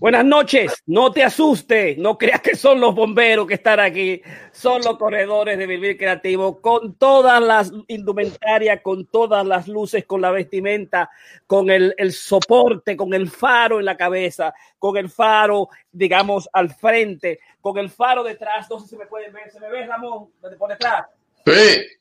Buenas noches, no te asustes, no creas que son los bomberos que están aquí, son los corredores de Vivir Creativo, con todas las indumentarias, con todas las luces, con la vestimenta, con el, el, soporte, con el faro en la cabeza, con el faro, digamos, al frente, con el faro detrás, no sé si me pueden ver, se me ve Ramón, por detrás. Sí.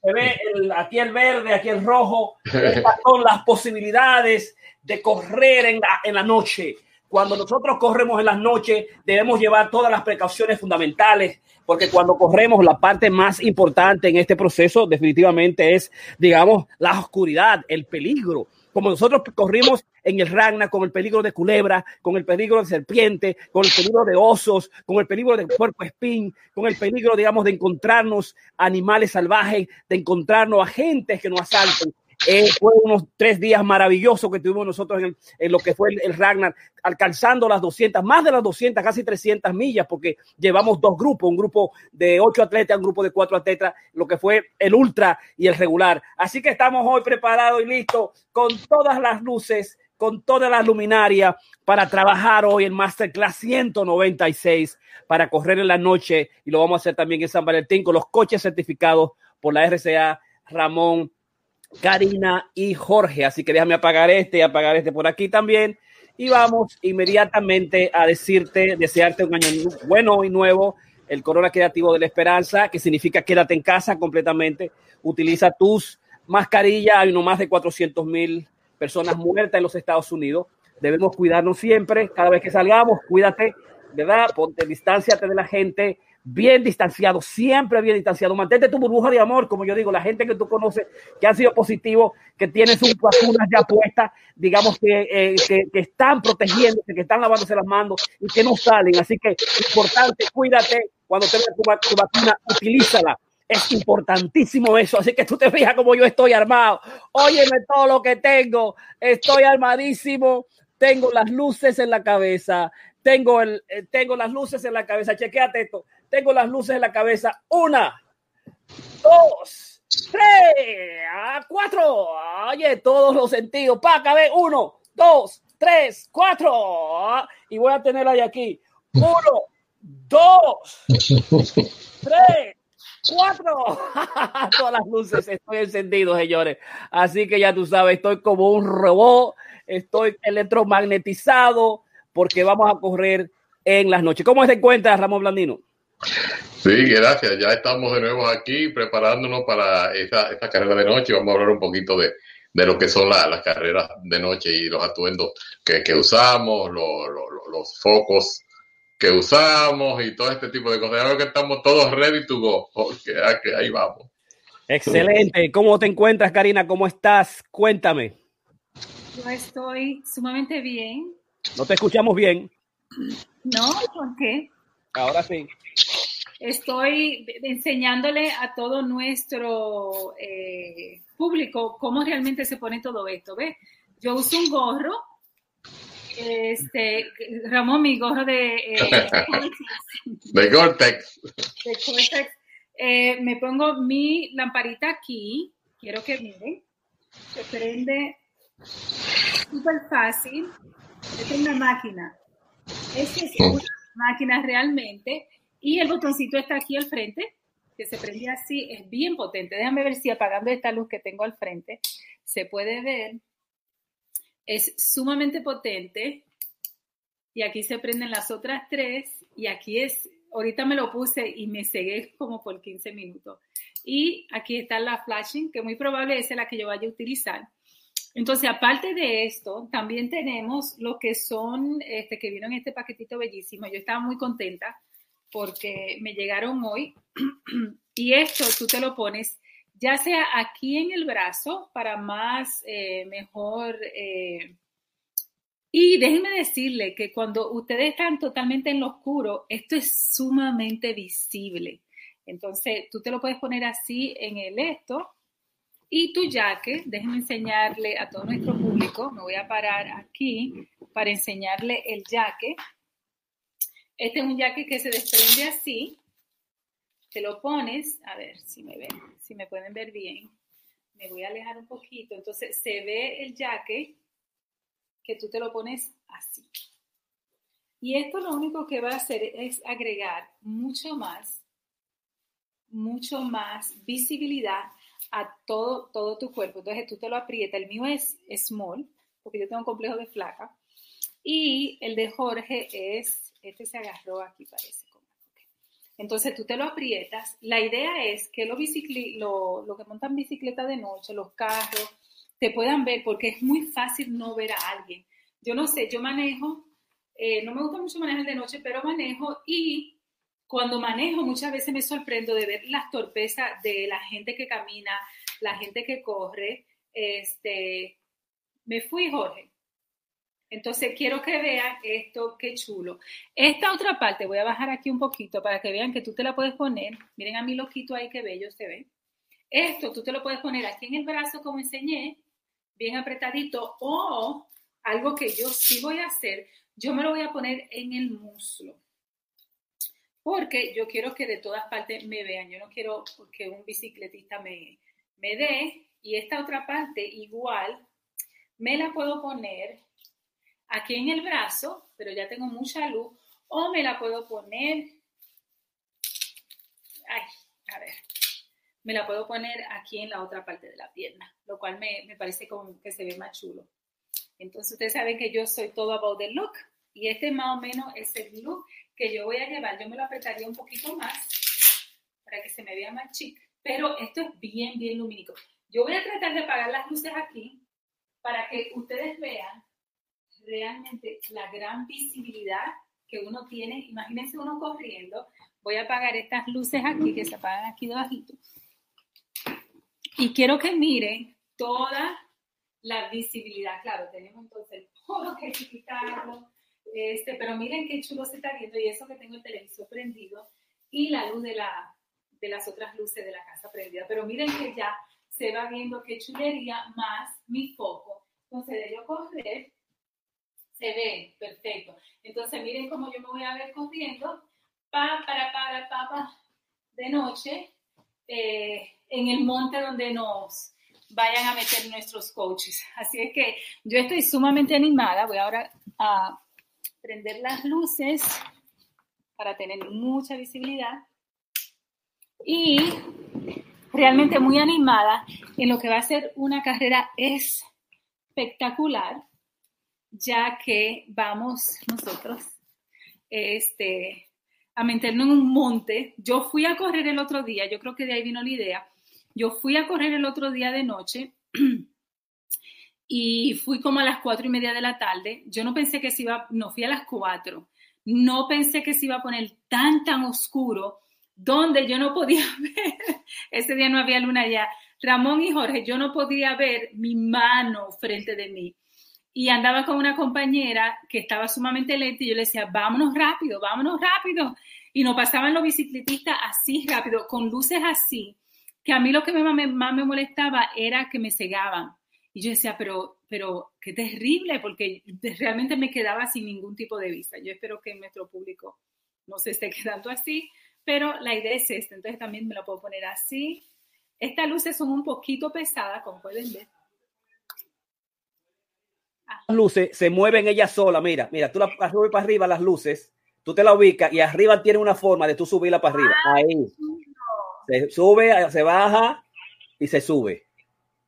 Se ve el, aquí el verde, aquí el rojo, estas son las posibilidades de correr en la, en la noche cuando nosotros corremos en las noches, debemos llevar todas las precauciones fundamentales, porque cuando corremos, la parte más importante en este proceso definitivamente es, digamos, la oscuridad, el peligro. Como nosotros corrimos en el Ragna con el peligro de culebra, con el peligro de serpiente, con el peligro de osos, con el peligro de cuerpo espín, con el peligro, digamos, de encontrarnos animales salvajes, de encontrarnos agentes que nos asalten. Eh, fue unos tres días maravillosos que tuvimos nosotros en, lo que fue el, Ragnar, alcanzando las 200, más de las 200, casi 300 millas, porque llevamos dos grupos, un grupo de ocho atletas, un grupo de cuatro atletas, lo que fue el ultra y el regular. Así que estamos hoy preparados y listos con todas las luces, con toda la luminaria para trabajar hoy en Masterclass 196 para correr en la noche y lo vamos a hacer también en San Valentín con los coches certificados por la RCA Ramón Karina y Jorge. Así que déjame apagar este y apagar este por aquí también. Y vamos inmediatamente a decirte, desearte un año bueno y nuevo, el Corona Creativo de la Esperanza, que significa quédate en casa completamente. Utiliza tus mascarillas. Hay no más de 400 mil personas muertas en los Estados Unidos. Debemos cuidarnos siempre. Cada vez que salgamos, cuídate, ¿verdad? Ponte, distánciate de la gente bien distanciado, siempre bien distanciado. Mantente tu burbuja de amor, como yo digo, la gente que tú conoces que han sido positivos, que tienen sus vacunas ya puestas, digamos que, eh, que, que, están protegiéndose, que están lavándose las manos y que no salen. Así que importante, cuídate cuando tengas tu, tu vacuna, utilízala. Es importantísimo eso, así que tú te fijas como yo estoy armado. Óyeme todo lo que tengo, estoy armadísimo, tengo las luces en la cabeza, tengo, el, eh, tengo las luces en la cabeza, chequeate esto, tengo las luces en la cabeza, una, dos, tres, cuatro, oye, todos los sentidos, pa, cabe, uno, dos, tres, cuatro, y voy a tenerla de aquí, uno, dos, tres, cuatro. Todas las luces estoy encendido, señores. Así que ya tú sabes, estoy como un robot, estoy electromagnetizado porque vamos a correr en las noches. ¿Cómo se encuentra Ramón Blandino? Sí, gracias. Ya estamos de nuevo aquí preparándonos para esta, esta carrera de noche. Vamos a hablar un poquito de, de lo que son la, las carreras de noche y los atuendos que, que usamos, lo, lo, los focos que usamos y todo este tipo de cosas. Ya veo que estamos todos ready to go. Okay, okay, ahí vamos. Excelente. ¿Cómo te encuentras, Karina? ¿Cómo estás? Cuéntame. Yo estoy sumamente bien. No te escuchamos bien. No, ¿por qué? Ahora sí. Estoy enseñándole a todo nuestro eh, público cómo realmente se pone todo esto. ¿Ves? Yo uso un gorro. Este, Ramón, mi gorro de... Eh, de Gore-Tex. De Gore-Tex. Eh, me pongo mi lamparita aquí. Quiero que miren. Se prende súper fácil. Esta es una máquina. Esta es una máquina realmente. Y el botoncito está aquí al frente, que se prende así. Es bien potente. Déjame ver si apagando esta luz que tengo al frente se puede ver. Es sumamente potente. Y aquí se prenden las otras tres. Y aquí es, ahorita me lo puse y me cegué como por 15 minutos. Y aquí está la flashing, que muy probable es la que yo vaya a utilizar. Entonces, aparte de esto, también tenemos lo que son, este, que vieron este paquetito bellísimo. Yo estaba muy contenta porque me llegaron hoy. y esto tú te lo pones ya sea aquí en el brazo para más, eh, mejor eh, Y déjenme decirle que cuando ustedes están totalmente en lo oscuro, esto es sumamente visible. Entonces, tú te lo puedes poner así en el esto. Y tu jaque, déjenme enseñarle a todo nuestro público, me voy a parar aquí para enseñarle el jaque. Este es un jaque que se desprende así. Te lo pones, a ver si me ven, si me pueden ver bien. Me voy a alejar un poquito. Entonces se ve el jaque que tú te lo pones así. Y esto lo único que va a hacer es agregar mucho más, mucho más visibilidad a todo, todo tu cuerpo. Entonces tú te lo aprietas. El mío es small, porque yo tengo un complejo de flaca. Y el de Jorge es, este se agarró aquí parece. Entonces tú te lo aprietas. La idea es que los lo, lo que montan bicicleta de noche, los carros, te puedan ver, porque es muy fácil no ver a alguien. Yo no sé, yo manejo, eh, no me gusta mucho manejar de noche, pero manejo y cuando manejo muchas veces me sorprendo de ver las torpezas de la gente que camina, la gente que corre. Este, me fui, Jorge. Entonces quiero que vean esto, qué chulo. Esta otra parte, voy a bajar aquí un poquito para que vean que tú te la puedes poner. Miren a mi loquito ahí, qué bello se ve. Esto tú te lo puedes poner aquí en el brazo como enseñé, bien apretadito, o algo que yo sí voy a hacer, yo me lo voy a poner en el muslo. Porque yo quiero que de todas partes me vean. Yo no quiero que un bicicletista me, me dé. Y esta otra parte igual me la puedo poner aquí en el brazo, pero ya tengo mucha luz. O me la puedo poner, ay, a ver, me la puedo poner aquí en la otra parte de la pierna, lo cual me, me parece como que se ve más chulo. Entonces ustedes saben que yo soy todo about the look y este más o menos es el look que yo voy a llevar. Yo me lo apretaría un poquito más para que se me vea más chic, pero esto es bien, bien lumínico. Yo voy a tratar de apagar las luces aquí para que ustedes vean realmente la gran visibilidad que uno tiene. Imagínense uno corriendo. Voy a apagar estas luces aquí que se apagan aquí debajito. Y quiero que miren toda la visibilidad. Claro, tenemos entonces el polo que que quitarlo, este, pero miren qué chulo se está viendo y eso que tengo el televisor prendido y la luz de, la, de las otras luces de la casa prendida. Pero miren que ya se va viendo qué chulería más mi foco. Entonces, de yo correr, se ve perfecto. Entonces, miren cómo yo me voy a ver corriendo, pa, para, para, pa, de noche, eh, en el monte donde nos vayan a meter nuestros coaches. Así es que yo estoy sumamente animada. Voy ahora a prender las luces para tener mucha visibilidad. Y realmente muy animada en lo que va a ser una carrera espectacular, ya que vamos nosotros este, a meternos en un monte. Yo fui a correr el otro día, yo creo que de ahí vino la idea yo fui a correr el otro día de noche y fui como a las cuatro y media de la tarde. Yo no pensé que se iba, no fui a las cuatro. No pensé que se iba a poner tan, tan oscuro donde yo no podía ver. Ese día no había luna ya. Ramón y Jorge, yo no podía ver mi mano frente de mí. Y andaba con una compañera que estaba sumamente lenta y yo le decía, vámonos rápido, vámonos rápido. Y nos pasaban los bicicletistas así rápido, con luces así que a mí lo que más me, molestaba era que me cegaban. Y yo decía, pero, pero qué terrible, porque realmente me quedaba sin ningún tipo de vista. Yo espero que nuestro público no se esté quedando así, pero la idea es esta. Entonces también me lo puedo poner así. Estas luces son un poquito pesadas, como pueden ver. Las luces se mueven ellas solas, mira, mira, tú las subes para arriba las luces, tú te la ubicas y arriba tiene una forma de tú subirla para arriba. Ah, Ahí. Se sube, se baja y se sube.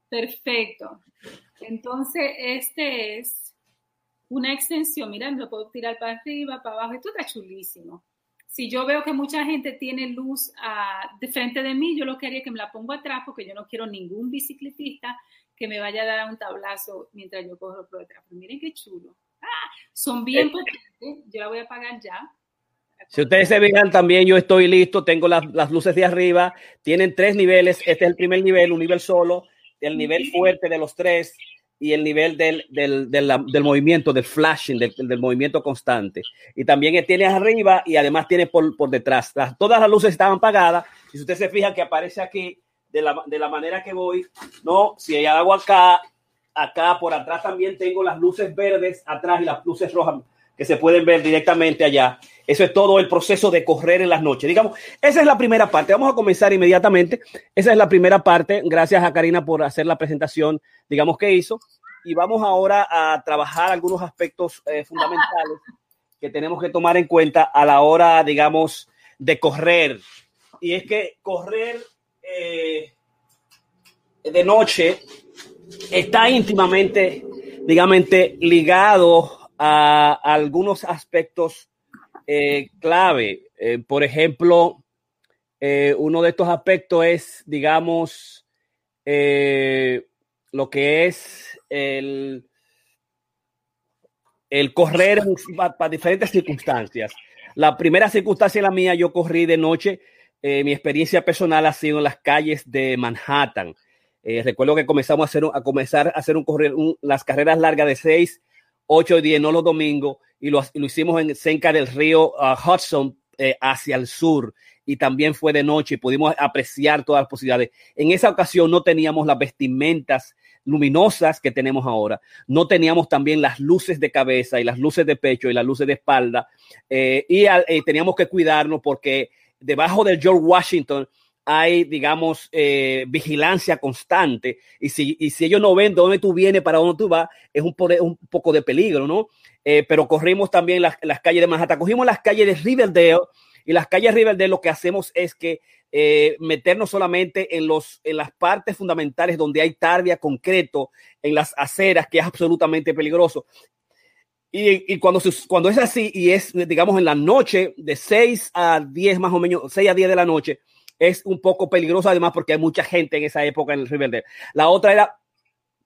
Perfecto. Entonces, este es una extensión. Mira, lo puedo tirar para arriba, para abajo. Esto está chulísimo. Si yo veo que mucha gente tiene luz ah, de frente de mí, yo lo que haría es que me la pongo atrás porque yo no quiero ningún bicicletista que me vaya a dar un tablazo mientras yo cojo por detrás. Pero miren qué chulo. Ah, son bien potentes. Yo la voy a apagar ya. Si ustedes se fijan, también yo estoy listo, tengo las, las, luces de arriba, tienen tres niveles, este es el primer nivel, un nivel solo, el nivel fuerte de los tres, y el nivel del, del, del, del movimiento, del flashing, del, del, movimiento constante. Y también tiene arriba y además tiene por, por detrás. Las, todas las luces estaban apagadas. Y si usted se fija que aparece aquí de la, de la manera que voy, no, si hay algo acá, acá por atrás también tengo las luces verdes atrás y las luces rojas que se pueden ver directamente allá. Eso es todo el proceso de correr en las noches. Digamos, esa es la primera parte. Vamos a comenzar inmediatamente. Esa es la primera parte. Gracias a Karina por hacer la presentación, digamos, que hizo. Y vamos ahora a trabajar algunos aspectos eh, fundamentales que tenemos que tomar en cuenta a la hora, digamos, de correr. Y es que correr eh, de noche está íntimamente, digamos, ligado a, algunos aspectos eh, clave. Eh, por ejemplo, uno de estos aspectos es, digamos, lo que es el, el correr para pa diferentes circunstancias. La primera circunstancia, la mía, yo corrí de noche. Eh, mi experiencia personal ha sido en las calles de Manhattan. Eh, recuerdo que comenzamos a, hacer, a comenzar a hacer un correr, las carreras largas de 6, 8 y 10, no los domingos, y lo, lo hicimos en cerca del río uh, Hudson eh, hacia el sur. Y también fue de noche y pudimos apreciar todas las posibilidades. En esa ocasión no teníamos las vestimentas luminosas que tenemos ahora. No teníamos también las luces de cabeza y las luces de pecho y las luces de espalda. Y teníamos que cuidarnos porque debajo del George Washington hay, digamos, eh, vigilancia constante. Y si, y si ellos no ven de dónde tú vienes, para dónde tú vas, es un, un poco de peligro, ¿no? Eh, pero corrimos también las, las, calles de Manhattan. Cogimos las calles de Riverdale y las calles de Riverdale lo que hacemos es que eh, meternos solamente en, los, en las partes fundamentales donde hay tarbia concreto, en las aceras, que es absolutamente peligroso. Y, y, cuando, cuando es así y es, digamos, en la noche de 6 a 10 más o menos, 6 a 10 de la noche, es un poco peligroso además porque hay mucha gente en esa época en el Riverdale. La otra era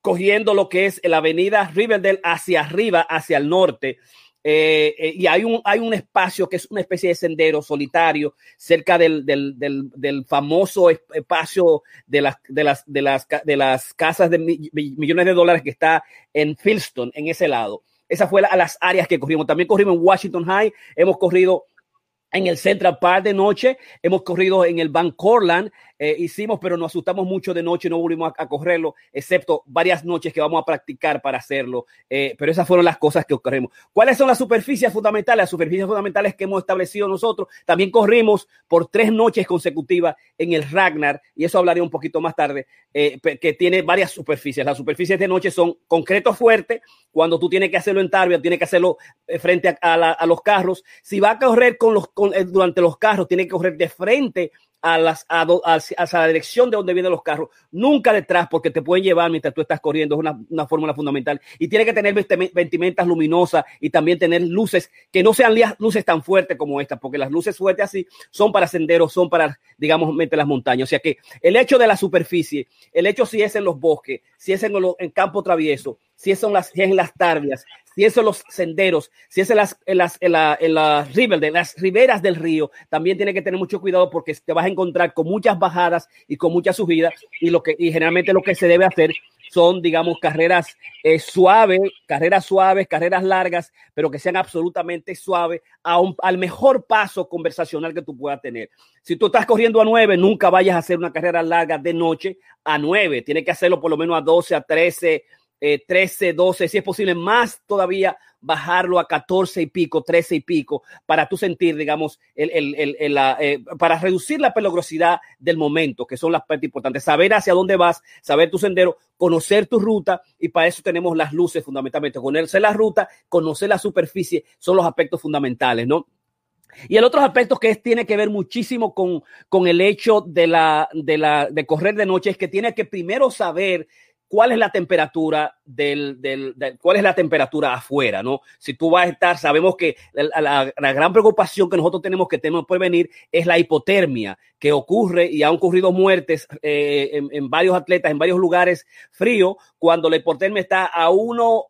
cogiendo lo que es la avenida Riverdale hacia arriba, hacia el norte. Eh, eh, y hay un, hay un espacio que es una especie de sendero solitario cerca del, del, del, del famoso espacio de las, de, las, de, las, de las casas de millones de dólares que está en Filston, en ese lado. Esa fue la, a las áreas que corrimos. También corrimos en Washington High, hemos corrido en el Central Park de noche, hemos corrido en el Van Corland, eh, hicimos, pero nos asustamos mucho de noche, no volvimos a, correrlo, excepto varias noches que vamos a practicar para hacerlo. Eh, pero esas fueron las cosas que corrimos. ¿Cuáles son las superficies fundamentales? Las superficies fundamentales que hemos establecido nosotros. También corrimos por tres noches consecutivas en el Ragnar, y eso hablaré un poquito más tarde, eh, que tiene varias superficies. Las superficies de noche son concreto fuerte, cuando tú tienes que hacerlo en Tarbia, tienes que hacerlo frente a, los carros. Si va a correr con los, con, durante los carros, tiene que correr de frente a, las, a, a, a, la dirección de donde vienen los carros, nunca detrás, porque te pueden llevar mientras tú estás corriendo, es una, una fórmula fundamental. Y tiene que tener vestimentas luminosas y también tener luces que no sean luces tan fuertes como estas, porque las luces fuertes así son para senderos, son para, digamos, meter las montañas. O sea que el hecho de la superficie, el hecho si es en los bosques, si es en, en campo travieso, si es en las, si es en las tarbias, si es en los senderos, si es en las, en las, en la, en las, river, de las riberas del río, también tiene que tener mucho cuidado porque te vas a encontrar con muchas bajadas y con muchas subidas y lo que, y generalmente lo que se debe hacer son, digamos, carreras eh, suaves, carreras suaves, carreras largas, pero que sean absolutamente suaves a un, al mejor paso conversacional que tú puedas tener. Si tú estás corriendo a 9, nunca vayas a hacer una carrera larga de noche a 9. Tienes que hacerlo por lo menos a 12, a 13, eh, 13, 12, si es posible, más todavía bajarlo a 14 y pico, 13 y pico, para tú sentir, digamos, el, el, el, eh, para reducir la peligrosidad del momento, que son las partes importantes. Saber hacia dónde vas, saber tu sendero, conocer tu ruta, y para eso tenemos las luces fundamentalmente. Conocer la ruta, conocer la superficie, son los aspectos fundamentales, ¿no? Y el otro aspecto que es, tiene que ver muchísimo con, con el hecho de, la, de, la, de correr de noche es que tiene que primero saber cuál es la temperatura del, del, cuál es la temperatura afuera, ¿no? Si tú vas a estar, sabemos que la, gran preocupación que nosotros tenemos que tenemos por venir es la hipotermia que ocurre y han ocurrido muertes eh, en, varios atletas en varios lugares fríos cuando la hipotermia está a uno,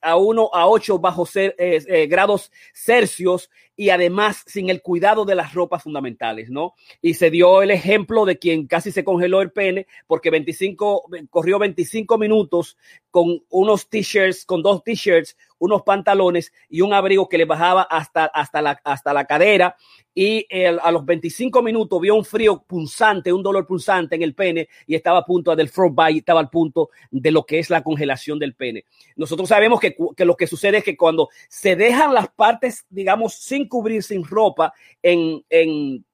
a uno a ocho bajo ser, eh, grados Celsius y además sin el cuidado de las ropas fundamentales, ¿no? Y se dio el ejemplo de quien casi se congeló el pene porque 25, corrió 25 minutos con unos t-shirts, con dos t-shirts, unos pantalones y un abrigo que le bajaba hasta, hasta, la, hasta la cadera. Y a los 25 minutos vio un frío punzante, un dolor punzante en el pene y estaba a punto del frostbite, estaba al punto de lo que es la congelación del pene. Nosotros sabemos que, que lo que sucede es que cuando se dejan las partes, digamos, sin cubrir, sin ropa, en, en,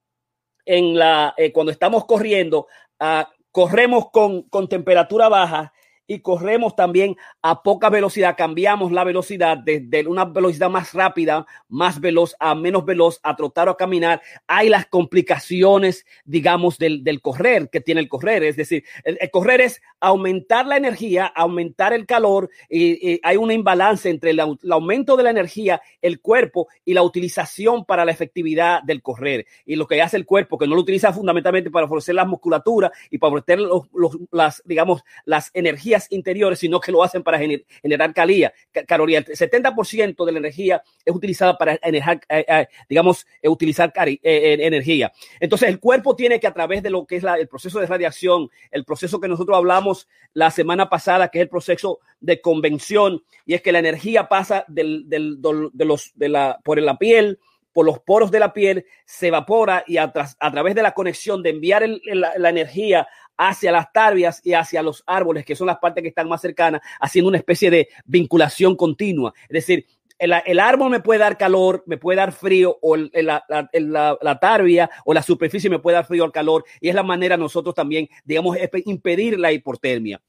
en la, eh, cuando estamos corriendo, uh, corremos con, con temperatura baja y corremos también a poca velocidad, cambiamos la velocidad desde una velocidad más rápida, más veloz a menos veloz, a trotar o a caminar, hay las complicaciones, digamos, del, del correr que tiene el correr. Es decir, el, correr es aumentar la energía, aumentar el calor y, hay un imbalance entre el, aumento de la energía, el cuerpo y la utilización para la efectividad del correr. Y lo que hace el cuerpo, que no lo utiliza fundamentalmente para fortalecer la musculatura y para fortalecer los, las, digamos, las energías interiores, sino que lo hacen para gener, generar calía, caloría. El 70% de la energía es utilizada para energar, eh, eh, digamos, eh, utilizar energía. Entonces, el cuerpo tiene que a través de lo que es el proceso de radiación, el proceso que nosotros hablamos la semana pasada, que es el proceso de convención, y es que la energía pasa de los, de la, por la piel, por los poros de la piel, se evapora y a, través de la conexión de enviar la, energía hacia las tarbias y hacia los árboles, que son las partes que están más cercanas, haciendo una especie de vinculación continua. Es decir, el, el, árbol me puede dar calor, me puede dar frío, o la, la, la, tarbia o la superficie me puede dar frío o calor, y es la manera nosotros también, digamos, impedir la hipotermia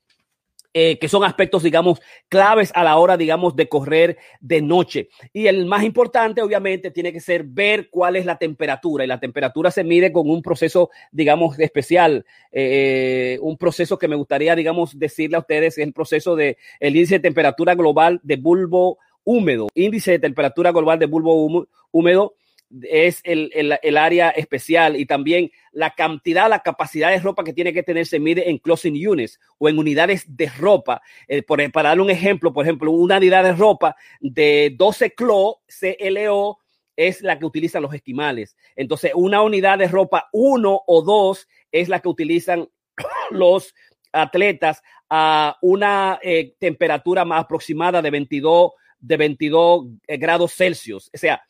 eh, que son aspectos, digamos, claves a la hora, digamos, de correr de noche. Y el más importante, obviamente, tiene que ser ver cuál es la temperatura. Y la temperatura se mide con un proceso, digamos, especial. Eh, un proceso que me gustaría, digamos, decirle a ustedes, es el proceso de el índice de temperatura global de bulbo húmedo. Índice de temperatura global de bulbo húmedo es el, el, área especial y también la cantidad, la capacidad de ropa que tiene que tener se mide en clothing units o en unidades de ropa. Eh, por, para darle un ejemplo, por ejemplo, una unidad de ropa de 12 CLO, CLO, es la que utilizan los esquimales. Entonces, una unidad de ropa 1 o 2 es la que utilizan los atletas a una eh, temperatura más aproximada de 22, de 22 eh, grados Celsius. O sea,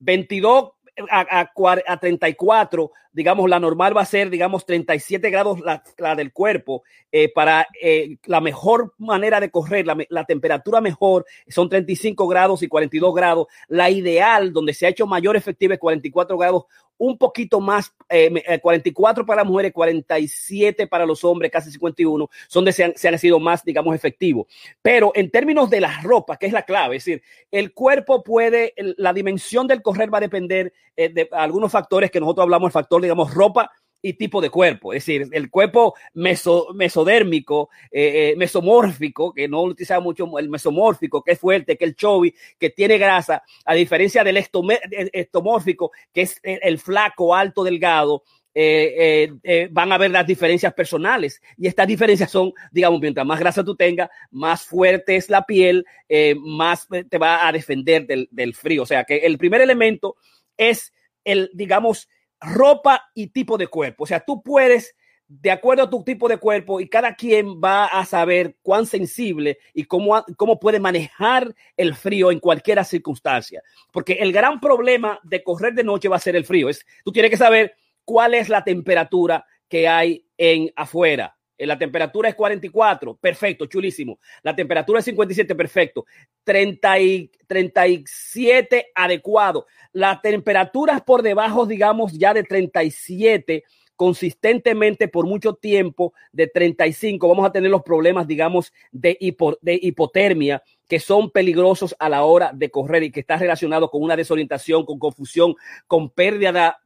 22 a, a, a, 34, digamos, la normal va a ser, digamos, 37 grados la, la del cuerpo. Eh, para eh, la mejor manera de correr, la, la, temperatura mejor son 35 grados y 42 grados. La ideal, donde se ha hecho mayor efectiva, es 44 grados un poquito más, eh, 44 para las mujeres, 47 para los hombres, casi 51, son de se han, se han sido más, digamos, efectivos. Pero en términos de las ropas, que es la clave, es decir, el cuerpo puede, la dimensión del correr va a depender eh, de algunos factores que nosotros hablamos, el factor, digamos, ropa y tipo de cuerpo, es decir, el cuerpo meso, mesodérmico, eh, eh, mesomórfico, que no utiliza mucho el mesomórfico, que es fuerte, que el chovi, que tiene grasa, a diferencia del estomórfico, que es el, flaco, alto, delgado, eh, eh, eh, van a ver las diferencias personales y estas diferencias son, digamos, mientras más grasa tú tengas, más fuerte es la piel, eh, más te va a defender del, del, frío. O sea que el primer elemento es el, digamos, ropa y tipo de cuerpo. O sea, tú puedes, de acuerdo a tu tipo de cuerpo, y cada quien va a saber cuán sensible y cómo, cómo puede manejar el frío en cualquier circunstancia. Porque el gran problema de correr de noche va a ser el frío. Es, tú tienes que saber cuál es la temperatura que hay en afuera. La temperatura es 44, perfecto, chulísimo. La temperatura es 57, perfecto. 30 y, 37, adecuado. La temperatura es por debajo, digamos, ya de 37 consistentemente por mucho tiempo de 35, vamos a tener los problemas, digamos, de, de hipotermia que son peligrosos a la hora de correr y que está relacionado con una desorientación, con confusión, con pérdida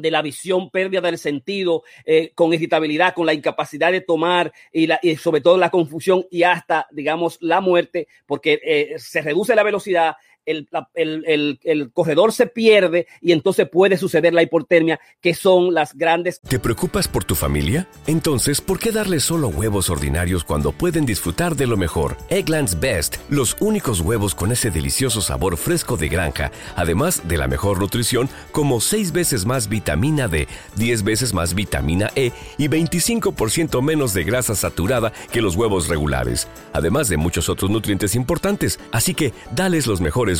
de la visión, pérdida del sentido, eh, con irritabilidad, con la incapacidad de tomar y, la, y, sobre todo la confusión y hasta, digamos, la muerte, porque eh, se reduce la velocidad, el, el, corredor se pierde y entonces puede suceder la hipotermia, que son las grandes. ¿Te preocupas por tu familia? Entonces, ¿por qué darles solo huevos ordinarios cuando pueden disfrutar de lo mejor? Eggland's Best, los únicos huevos con ese delicioso sabor fresco de granja, además de la mejor nutrición, como 6 veces más vitamina D, 10 veces más vitamina E y 25% menos de grasa saturada que los huevos regulares, además de muchos otros nutrientes importantes. Así que dales los mejores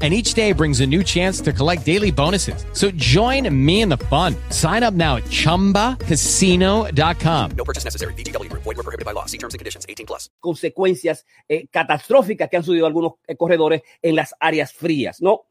and each day brings a new chance to collect daily bonuses. So join me in the fun. Sign up now at ChumbaCasino.com. No purchase necessary. BGW. Void were prohibited by law. See terms and conditions. 18 plus. Consecuencias eh, catastróficas que han sucedido algunos eh, corredores en las áreas frías, ¿no?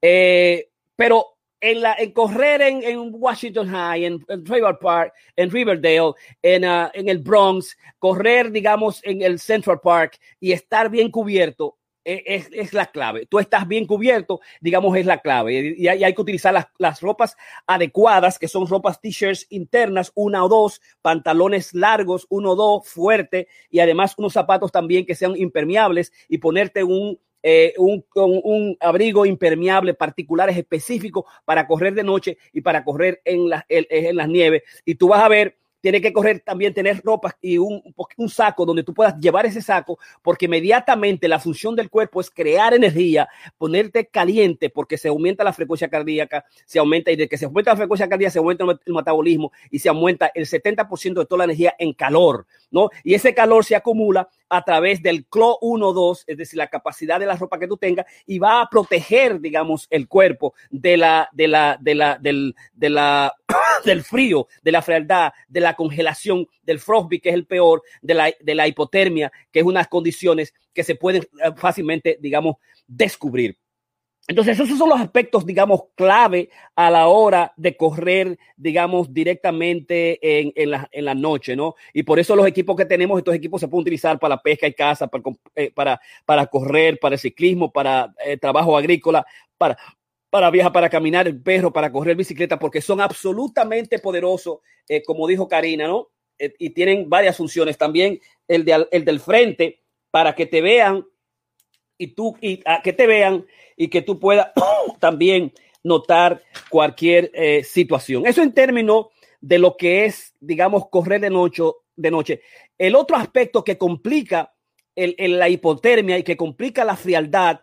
Eh, pero en, la, en correr en, en Washington High, en, en Trevor Park, en Riverdale, en, uh, en el Bronx, correr, digamos, en el Central Park y estar bien cubierto es, es, la clave. Tú estás bien cubierto, digamos, es la clave. Y hay, que utilizar las, las, ropas adecuadas, que son ropas t-shirts internas, una o dos, pantalones largos, uno o dos, fuerte, y además unos zapatos también que sean impermeables y ponerte un, eh, un, un, abrigo impermeable particulares específicos para correr de noche y para correr en, la, en las nieves. Y tú vas a ver tiene que correr también tener ropa y un, un, saco donde tú puedas llevar ese saco, porque inmediatamente la función del cuerpo es crear energía, ponerte caliente, porque se aumenta la frecuencia cardíaca, se aumenta, y de que se aumenta la frecuencia cardíaca, se aumenta el metabolismo y se aumenta el 70% de toda la energía en calor, ¿no? Y ese calor se acumula a través del CLO 1-2, es decir, la capacidad de la ropa que tú tengas, y va a proteger, digamos, el cuerpo de la, de la, de la, del, de la, del frío, de la frialdad, de la congelación, del frostbite, que es el peor, de la, de la hipotermia, que es unas condiciones que se pueden eh, fácilmente, digamos, descubrir. Entonces, esos son los aspectos, digamos, clave a la hora de correr, digamos, directamente en, en, la, en noche, ¿no? Y por eso los equipos que tenemos, estos equipos se pueden utilizar para pesca y caza, para, eh, para, para correr, para el ciclismo, para eh, trabajo agrícola, para, para viajar, para caminar el perro, para correr bicicleta, porque son absolutamente poderosos, eh, como dijo Karina, ¿no? Y tienen varias funciones. También el, de, el del frente, para que te vean y tú, y a que te vean y que tú puedas también notar cualquier eh, situación. Eso en términos de lo que es, digamos, correr de noche. De noche. El otro aspecto que complica el, la hipotermia y que complica la frialdad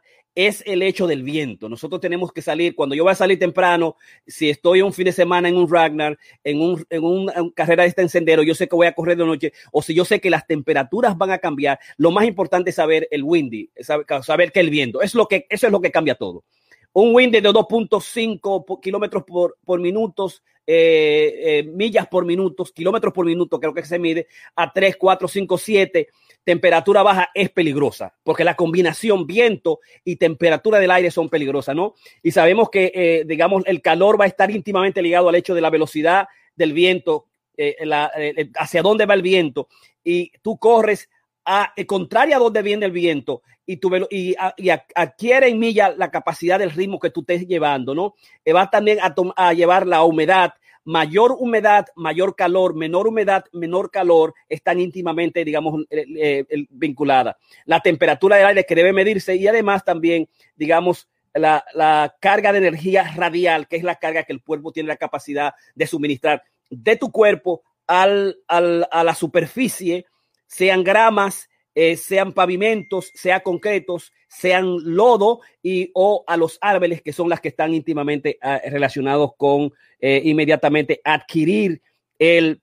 es el hecho del viento. Nosotros tenemos que salir, cuando yo voy a salir temprano, si estoy un fin de semana en un Ragnar, en, un, en una carrera de este encendero, yo sé que voy a correr de noche, o si yo sé que las temperaturas van a cambiar, lo más importante es saber el windy, saber, saber que el viento, es lo que, eso es lo que cambia todo. Un windy de 2.5 kilómetros por, por minutos, eh, eh, millas por minutos, kilómetros por minuto, creo que se mide, a 3, 4, 5, 7 temperatura baja es peligrosa, porque la combinación viento y temperatura del aire son peligrosas, ¿no? Y sabemos que, eh, digamos, el calor va a estar íntimamente ligado al hecho de la velocidad del viento, eh, eh, hacia dónde va el viento, y tú corres a, contraria a donde viene el viento y, tu, y, a, y a, adquiere en milla la capacidad del ritmo que tú estés llevando, ¿no? va también a llevar la humedad mayor humedad, mayor calor, menor humedad, menor calor, están íntimamente, digamos, eh, eh, vinculadas. La temperatura del aire que debe medirse y además también, digamos, la, la, carga de energía radial, que es la carga que el cuerpo tiene la capacidad de suministrar de tu cuerpo al, al, a la superficie, sean gramas, eh, sean pavimentos, sean concretos, sean lodo y o a los árboles que son las que están íntimamente uh, relacionados con eh, inmediatamente adquirir el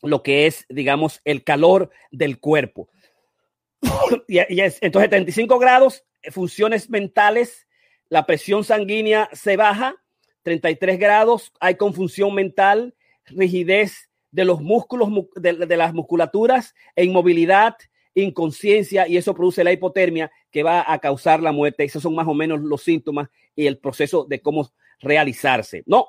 lo que es, digamos, el calor del cuerpo. y, y es, entonces, 35 grados, funciones mentales, la presión sanguínea se baja, 33 grados, hay confusión mental, rigidez de los músculos, de, de las musculaturas e inmovilidad, inconsciencia y eso produce la hipotermia que va a causar la muerte. Esos son más o menos los síntomas y el proceso de cómo realizarse. No.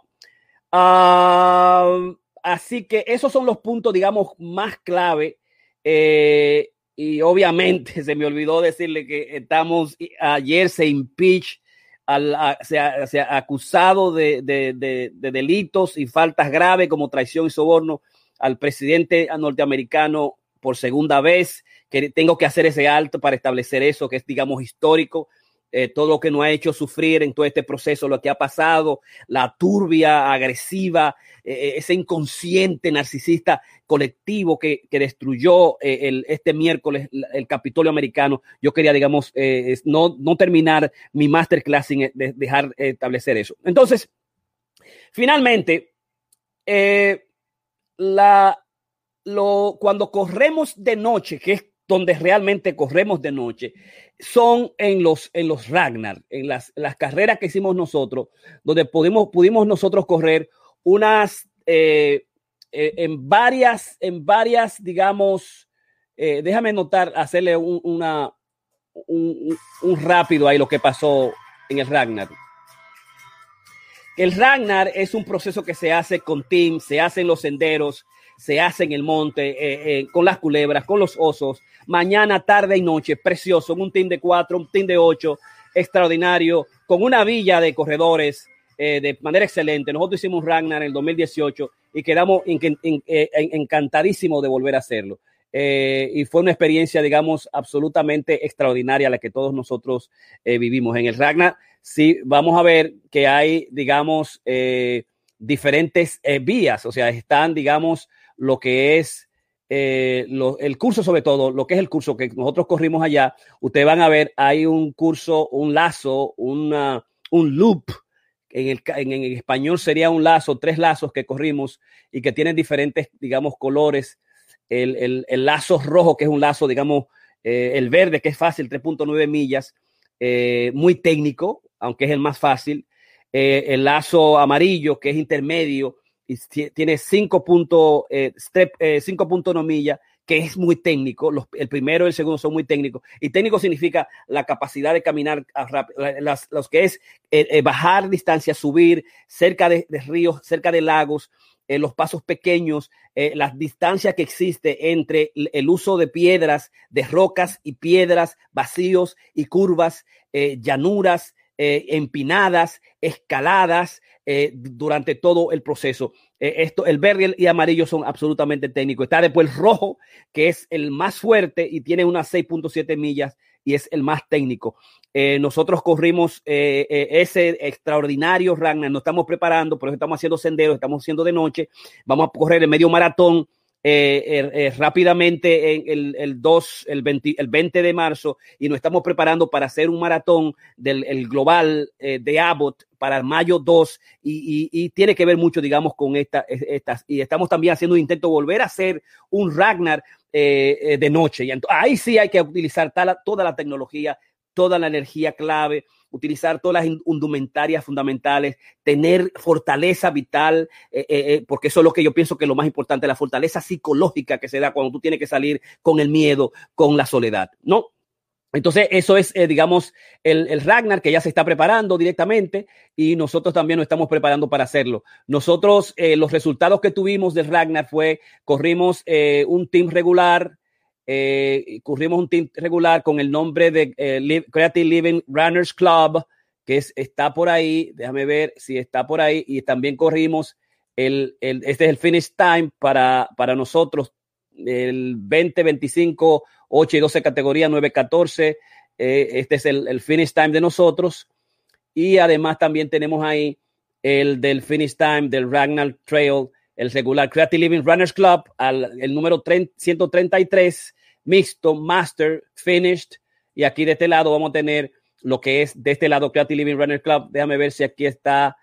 Ah, así que esos son los puntos, digamos, más clave. Eh, y obviamente se me olvidó decirle que estamos, ayer se impeach, al, se, ha, acusado de, de, de, delitos y faltas graves como traición y soborno al presidente norteamericano por segunda vez, que tengo que hacer ese alto para establecer eso, que es, digamos, histórico. Eh, todo lo que nos ha hecho sufrir en todo este proceso, lo que ha pasado, la turbia, agresiva, eh, eh, ese inconsciente narcisista colectivo que, destruyó el, este miércoles el Capitolio americano. Yo quería, digamos, no, no terminar mi masterclass sin dejar establecer eso. Entonces, finalmente, la, lo, cuando corremos de noche, que es donde realmente corremos de noche, son en los, en los Ragnar, en las, las carreras que hicimos nosotros, donde pudimos, pudimos nosotros correr unas, eh, eh, en varias, en varias, digamos, eh, déjame notar, hacerle un, una, un, un, rápido ahí lo que pasó en el Ragnar. El Ragnar es un proceso que se hace con team, se hace en los senderos, se hace en el monte, eh, eh, con las culebras, con los osos, mañana, tarde y noche, precioso, un team de cuatro, un team de ocho, extraordinario, con una villa de corredores eh, de manera excelente. Nosotros hicimos Ragnar en el 2018 y quedamos encantadísimos de volver a hacerlo. y fue una experiencia, digamos, absolutamente extraordinaria la que todos nosotros vivimos. En el Ragnar, sí, vamos a ver que hay, digamos, diferentes vías, o sea, están, digamos, lo que es eh, el curso, sobre todo, lo que es el curso que nosotros corrimos allá, ustedes van a ver, hay un curso, un lazo, una, un loop. En, el, en, español sería un lazo, tres lazos que corrimos y que tienen diferentes, digamos, colores. El, lazo rojo, que es un lazo, digamos, eh, el verde, que es fácil, 3.9 millas, eh, muy técnico, aunque es el más fácil. el lazo amarillo, que es intermedio, y tiene 5 puntos, eh, eh, cinco puntos no milla, que es muy técnico. Los, el primero y el segundo son muy técnicos. Y técnico significa la capacidad de caminar rápido, las, los que es eh, bajar distancia, subir cerca de, ríos, cerca de lagos, los pasos pequeños, las distancias que existe entre el, uso de piedras, de rocas y piedras, vacíos y curvas, llanuras, empinadas, escaladas, eh, durante todo el proceso. Eh, esto, el verde y amarillo son absolutamente técnicos. Está después el rojo, que es el más fuerte y tiene unas 6.7 millas y es el más técnico. Eh, nosotros corrimos ese extraordinario Ragnar, nos estamos preparando, por eso estamos haciendo senderos, estamos haciendo de noche, vamos a correr el medio maratón eh, er, eh, rápidamente en el, el, 2, el 20, el 20 de marzo y nos estamos preparando para hacer un maratón del el global eh, de Abbott para mayo 2 y, y, tiene que ver mucho, digamos, con esta, estas. Y estamos también haciendo un intento volver a hacer un Ragnar de noche. Y ahí sí hay que utilizar toda la tecnología, toda la energía clave utilizar todas las indumentarias fundamentales, tener fortaleza vital, eh, eh, eh, porque eso es lo que yo pienso que es lo más importante, la fortaleza psicológica que se da cuando tú tienes que salir con el miedo, con la soledad, ¿no? Entonces, eso es, digamos, el, Ragnar que ya se está preparando directamente y nosotros también nos estamos preparando para hacerlo. Nosotros, los resultados que tuvimos del Ragnar fue, corrimos un team regular, eh, corrimos un team regular con el nombre de eh, Creative Living Runners Club, que es, está por ahí. Déjame ver si está por ahí. Y también corrimos el, el este es el finish time para, para nosotros, el 20, 25, 8 y 12 categoría, 9, 14. Eh, este es el, el, finish time de nosotros. Y además también tenemos ahí el del finish time del Ragnar Trail el regular Creative Living Runners Club, al, el número 133, mixto, master, finished. Y aquí de este lado vamos a tener lo que es de este lado Creative Living Runner Club. Déjame ver si aquí está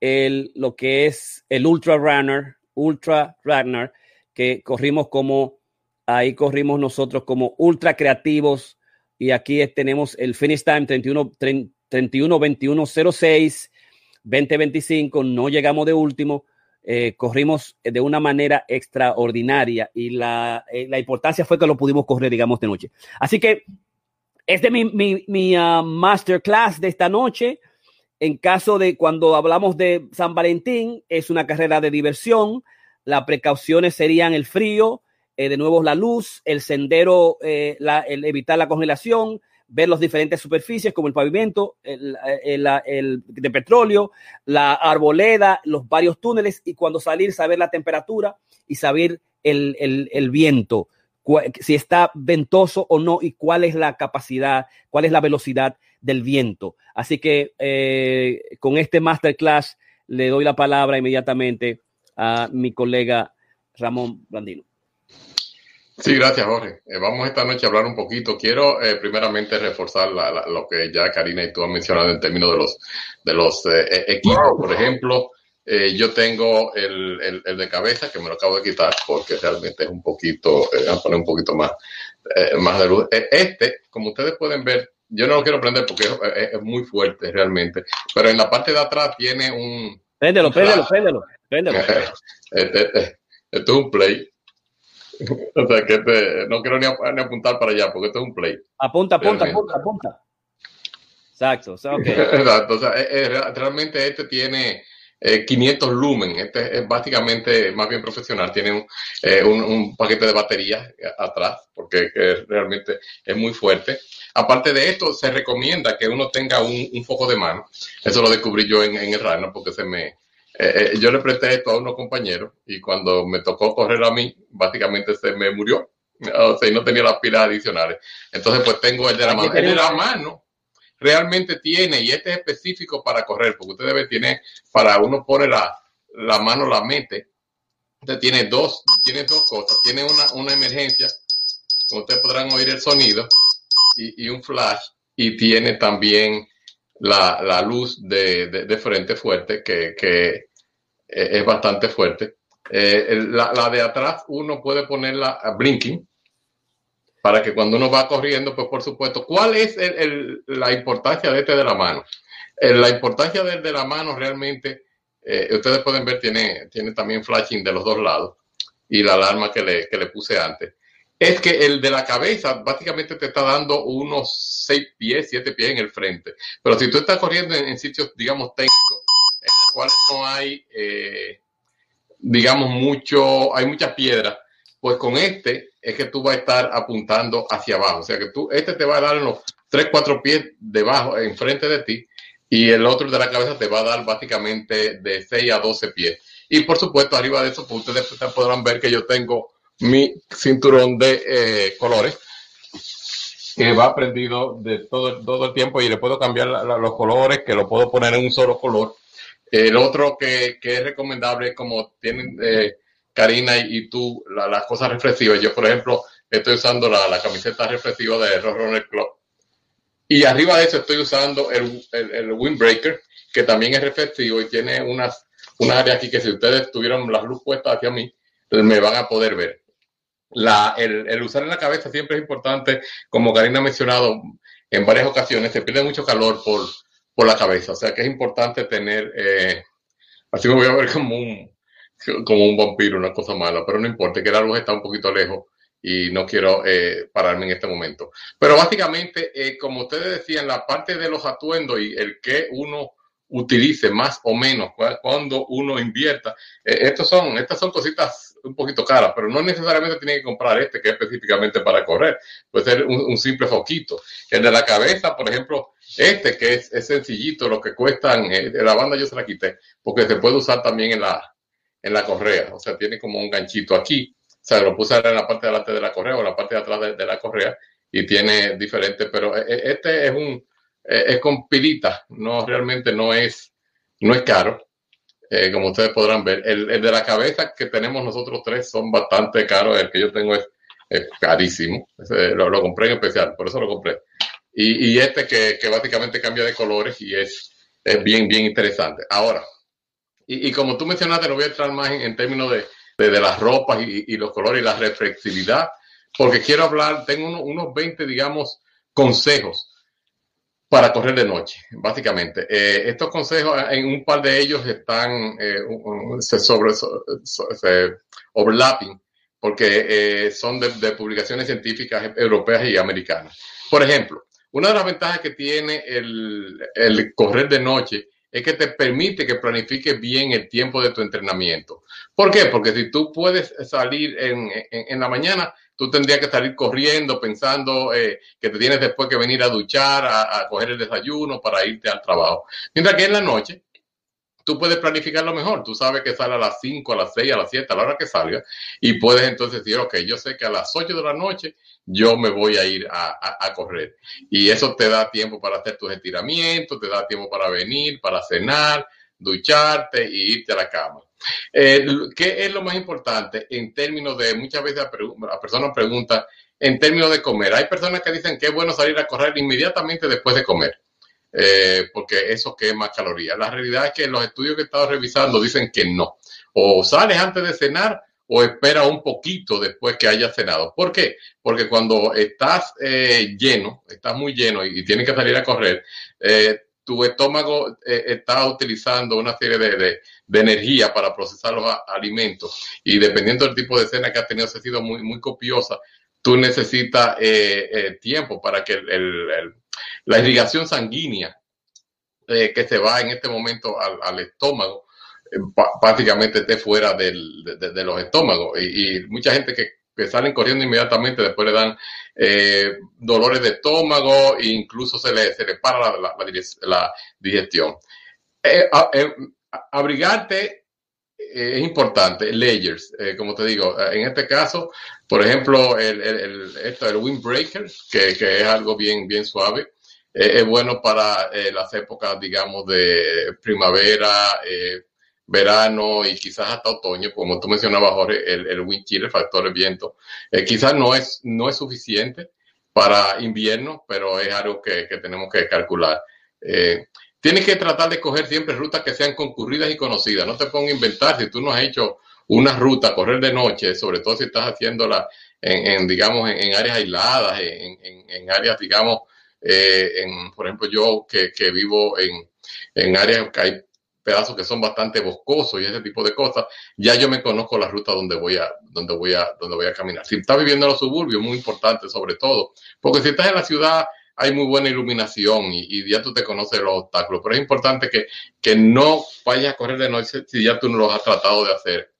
el, lo que es el Ultra Runner, Ultra Runner, que corrimos como, ahí corrimos nosotros como ultra creativos. Y aquí tenemos el finish time 31, 31 21 06 2025. No llegamos de último eh, corrimos de una manera extraordinaria y la, eh, la, importancia fue que lo pudimos correr, digamos, de noche. Así que este es mi, mi, mi uh, masterclass de esta noche. En caso de cuando hablamos de San Valentín, es una carrera de diversión. Las precauciones serían el frío, eh, de nuevo la luz, el sendero, eh, el evitar la congelación, ver las diferentes superficies como el pavimento, el, de petróleo, la arboleda, los varios túneles y cuando salir saber la temperatura y saber el, viento, si está ventoso o no y cuál es la capacidad, cuál es la velocidad del viento. Así que eh, con este masterclass le doy la palabra inmediatamente a mi colega Ramón Blandino. Sí, gracias, Jorge. Eh, vamos esta noche a hablar un poquito. Quiero eh, primeramente reforzar lo que ya Karina y tú has mencionado en términos de los, de los eh, equipos. Por ejemplo, yo tengo el, el, de cabeza que me lo acabo de quitar porque realmente es un poquito, a poner un poquito más, más de luz. Este, como ustedes pueden ver, yo no lo quiero prender porque es, muy fuerte realmente, pero en la parte de atrás tiene un... Préndelo, préndelo, préndelo, préndelo. Este, este, este es un play o sea, que este, no quiero ni, apuntar para allá porque esto es un play. Apunta, apunta, apunta, apunta. Exacto, o sea, okay. Exacto, o sea, realmente este tiene 500 eh, lumen, este es básicamente más bien profesional, tiene un, eh, un, paquete de baterías atrás porque realmente es muy fuerte. Aparte de esto, se recomienda que uno tenga un, un foco de mano. Eso lo descubrí yo en, en el Rhino porque se me, eh, eh, yo le presté esto a unos compañeros y cuando me tocó correr a mí, básicamente se me murió. O sea, y no tenía las pilas adicionales. Entonces, pues tengo el de la mano. El de la mano realmente tiene, y este es específico para correr, porque usted debe tener, para uno pone la, la mano, la mente. Usted tiene dos, tiene dos cosas. Tiene una, una emergencia, como ustedes podrán oír el sonido, y, y un flash, y tiene también la, la luz de, de, frente fuerte, que, que eh, es bastante fuerte. Eh, la, de atrás uno puede ponerla a blinking para que cuando uno va corriendo, pues por supuesto, ¿cuál es el, la importancia de este de la mano? Eh, la importancia del de la mano realmente, ustedes pueden ver, tiene, tiene también flashing de los dos lados y la alarma que le, que le puse antes es que el de la cabeza básicamente te está dando unos seis pies, siete pies en el frente. Pero si tú estás corriendo en, sitios, digamos, técnicos, en cuales no hay, eh, digamos, mucho, hay mucha piedra, pues con este es que tú vas a estar apuntando hacia abajo. O sea que tú, este te va a dar unos tres, cuatro pies debajo, enfrente de ti, y el otro de la cabeza te va a dar básicamente de 6 a 12 pies. Y por supuesto, arriba de eso, pues ustedes podrán ver que yo tengo mi cinturón de eh, colores que va prendido de todo, todo el tiempo y le puedo cambiar los colores, que lo puedo poner en un solo color. El otro que, que es recomendable, como tienen eh, Karina y, tú, las cosas reflexivas. Yo, por ejemplo, estoy usando la, la camiseta reflexiva de Rock Club. Y arriba de eso estoy usando el, el, el, Windbreaker, que también es reflexivo y tiene unas, una área aquí que si ustedes tuvieran las luz puestas hacia mí, me van a poder ver la, el, el, usar en la cabeza siempre es importante, como Karina ha mencionado en varias ocasiones, se pierde mucho calor por, por la cabeza, o sea que es importante tener, eh, así me voy a ver como un, como un vampiro, una cosa mala, pero no importa, que la luz está un poquito lejos y no quiero eh, pararme en este momento. Pero básicamente, eh, como ustedes decían, la parte de los atuendos y el que uno utilice más o menos cuando uno invierta, estos son, estas son cositas un poquito cara, pero no necesariamente tiene que comprar este que es específicamente para correr. Puede ser un, simple foquito. El de la cabeza, por ejemplo, este que es, sencillito, lo que cuestan, eh, la banda yo se la quité, porque se puede usar también en la, en la correa. O sea, tiene como un ganchito aquí. O sea, lo puse en la parte de delante de la correa o en la parte de atrás de, la correa y tiene diferente, pero eh, eh, este es un, es con pilita, no, realmente no es, no es caro como ustedes podrán ver. El, de la cabeza que tenemos nosotros tres son bastante caros. El que yo tengo es, carísimo. lo, compré en especial, por eso lo compré. Y, este que, básicamente cambia de colores y es, es bien, bien interesante. Ahora, y, como tú mencionaste, no voy a entrar más en, términos de, de, las ropas y, los colores y la reflexividad, porque quiero hablar, tengo unos 20, digamos, consejos para correr de noche, básicamente. Eh, estos consejos, en un par de ellos están, eh, se, sobre, se overlapping, porque eh, son de, publicaciones científicas europeas y americanas. Por ejemplo, una de las ventajas que tiene el, correr de noche es que te permite que planifiques bien el tiempo de tu entrenamiento. ¿Por qué? Porque si tú puedes salir en, en, la mañana, tú tendrías que salir corriendo, pensando eh, que te tienes después que venir a duchar, a, a, coger el desayuno para irte al trabajo. Mientras que en la noche, tú puedes planificarlo mejor. Tú sabes que sale a las 5, a las 6, a las 7, a la hora que salga, y puedes entonces decir, ok, yo sé que a las 8 de la noche yo me voy a ir a, correr. Y eso te da tiempo para hacer tus estiramientos, te da tiempo para venir, para cenar, ducharte y irte a la cama. Eh, ¿Qué es lo más importante en términos de, muchas veces la persona pregunta, en términos de comer? Hay personas que dicen que es bueno salir a correr inmediatamente después de comer. Eh, porque eso quema calorías. La realidad es que los estudios que he estado revisando dicen que no. O sales antes de cenar o espera un poquito después que hayas cenado. ¿Por qué? Porque cuando estás eh, lleno, estás muy lleno y, tienes que salir a correr, eh, tu estómago está utilizando una serie de, energía para procesar los alimentos y dependiendo del tipo de cena que has tenido, ha sido muy, muy copiosa, tú necesitas tiempo para que la irrigación sanguínea eh, que se va en este momento al, estómago, eh, básicamente esté fuera de, los estómagos. Y, mucha gente que, salen corriendo inmediatamente después le dan eh, dolores de estómago e incluso se le para la, digestión. abrigarte es importante, layers, como te digo, en este caso, por ejemplo, el, el, esto, el windbreaker, que, que, es algo bien, bien suave, eh, es bueno para eh, las épocas, digamos, de primavera, eh, verano y quizás hasta otoño, como tú mencionabas, Jorge, el, el wind chill, el factor de viento, quizás no es, no es suficiente para invierno, pero es algo que, tenemos que calcular. Tienes que tratar de coger siempre rutas que sean concurridas y conocidas. No te pongas a inventar si tú no has hecho una ruta, correr de noche, sobre todo si estás haciéndola en, digamos, en, áreas aisladas, en, áreas, digamos, eh, en, por ejemplo, yo que, que vivo en, en áreas que hay pedazos que son bastante boscosos y ese tipo de cosas, ya yo me conozco la ruta donde voy a, donde voy a, donde voy a caminar. Si estás viviendo en los suburbios, muy importante sobre todo, porque si estás en la ciudad hay muy buena iluminación y, y ya tú te conoces los obstáculos, pero es importante que, que no vayas a correr de noche si ya tú no los has tratado de hacer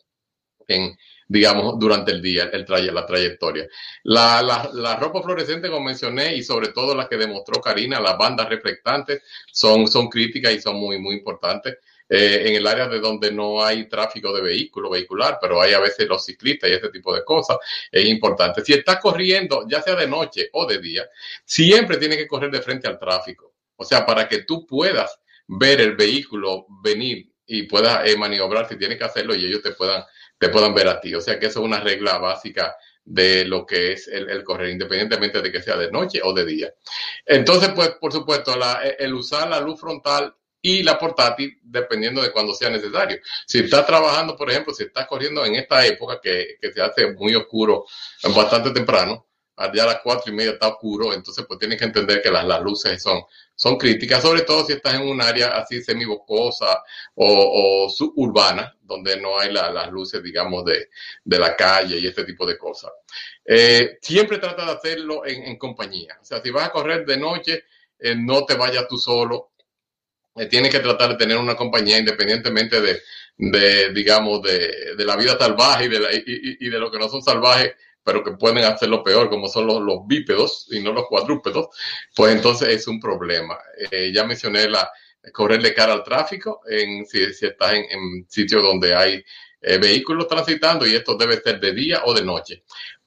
en, digamos, durante el día, el la trayectoria. La, la, ropa fluorescente, como mencioné, y sobre todo la que demostró Karina, las bandas reflectantes, son, son críticas y son muy, muy importantes. Eh, en el área de donde no hay tráfico de vehículo vehicular, pero hay a veces los ciclistas y ese tipo de cosas, es importante. Si estás corriendo, ya sea de noche o de día, siempre tienes que correr de frente al tráfico. O sea, para que tú puedas ver el vehículo venir y puedas eh, maniobrar si tienes que hacerlo y ellos te puedan te puedan ver a ti. O sea que eso es una regla básica de lo que es el, correr, independientemente de que sea de noche o de día. Entonces, pues, por supuesto, el usar la luz frontal y la portátil, dependiendo de cuando sea necesario. Si estás trabajando, por ejemplo, si estás corriendo en esta época que, que se hace muy oscuro bastante temprano, ya a las cuatro y media está oscuro, entonces pues tienes que entender que las, las luces son, son críticas, sobre todo si estás en un área así semibocosa o, o suburbana, donde no hay las luces, digamos, de, de, la calle y este tipo de cosas. Eh, siempre trata de hacerlo en, en, compañía. O sea, si vas a correr de noche, eh, no te vayas tú solo. Eh, tienes que tratar de tener una compañía independientemente de, digamos, de, la vida salvaje y de, la, y, de lo que no son salvajes pero que pueden hacerlo peor, como son los, bípedos y no los cuadrúpedos, pues entonces es un problema. Eh, ya mencioné la correrle cara al tráfico en, si, estás en, sitios donde hay eh, vehículos transitando y esto debe ser de día o de noche.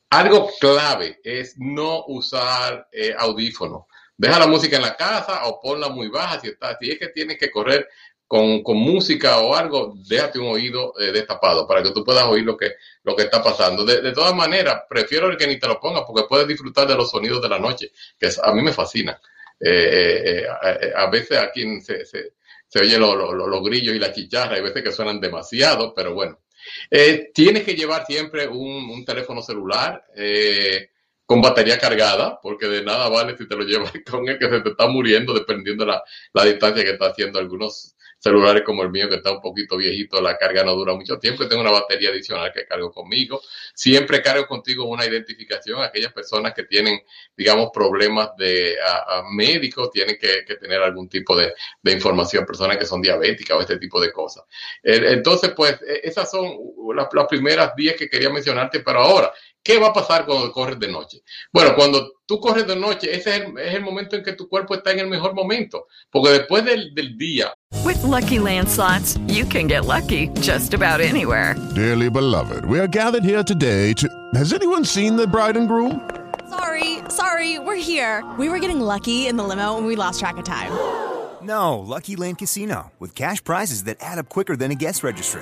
Algo clave es no usar eh, audífonos. Deja la música en la casa o ponla muy baja si, está, si es que tienes que correr con, con, música o algo, déjate un oído eh, destapado para que tú puedas oír lo que, lo que está pasando. De, de todas maneras, prefiero el que ni te lo pongas porque puedes disfrutar de los sonidos de la noche, que a mí me fascina. Eh, eh, a, veces aquí se, se, se oye los grillos y la chicharra, hay veces que suenan demasiado, pero bueno. tienes que llevar siempre un teléfono celular con batería cargada, porque de nada vale si te lo llevas con el que se te está muriendo, dependiendo la, la distancia que está haciendo. Algunos celulares como el mío que está un poquito viejito, la carga no dura mucho tiempo y tengo una batería adicional que cargo conmigo. Siempre cargo contigo una identificación. Aquellas personas que tienen, digamos, problemas de médicos tienen que, tener algún tipo de, información, personas que son diabéticas o este tipo de cosas. Entonces, pues, e, esas son las, las primeras 10 que quería mencionarte, pero ahora, ¿Qué va a pasar cuando corres de noche? Bueno, cuando tú corres de noche, ese es el, es el, momento en que tu cuerpo está en el mejor momento, porque después del, del día. With lucky landslots, you can get lucky just about anywhere. Dearly beloved, we are gathered here today to. Has anyone seen the bride and groom? Sorry, sorry, we're here. We were getting lucky in the limo and we lost track of time. No, Lucky Land Casino with cash prizes that add up quicker than a guest registry.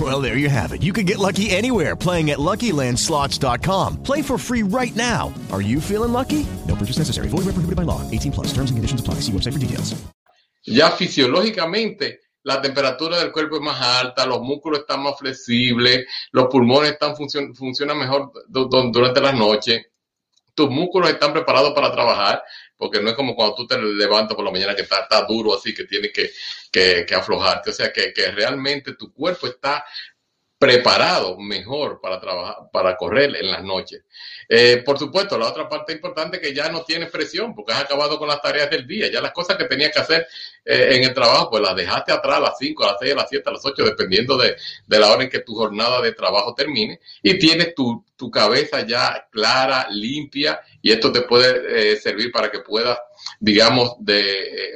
Well, there you have it. You can get lucky anywhere playing at LuckyLandSlots.com. Play for free right now. Are you feeling lucky? No purchase necessary. Void where prohibited by law. 18 plus. Terms and conditions apply. See website for details. Ya fisiológicamente la temperatura del cuerpo es más alta, los músculos están más flexibles, los pulmones están funcionan mejor durante la noche, tus músculos están preparados para trabajar, porque no es como cuando tú te levantas por la mañana que está, duro así, que tienes que, que, aflojarte. O sea, que, que realmente tu cuerpo está preparado mejor para trabajar, para correr en las noches. Eh, por supuesto, la otra parte importante es que ya no tienes presión porque has acabado con las tareas del día. Ya las cosas que tenías que hacer eh, en el trabajo, pues las dejaste atrás a las 5, a las 6, a las 7, a las 8, dependiendo de, la hora en que tu jornada de trabajo termine. Y tienes tu, tu cabeza ya clara, limpia, y esto te puede eh, servir para que puedas digamos, de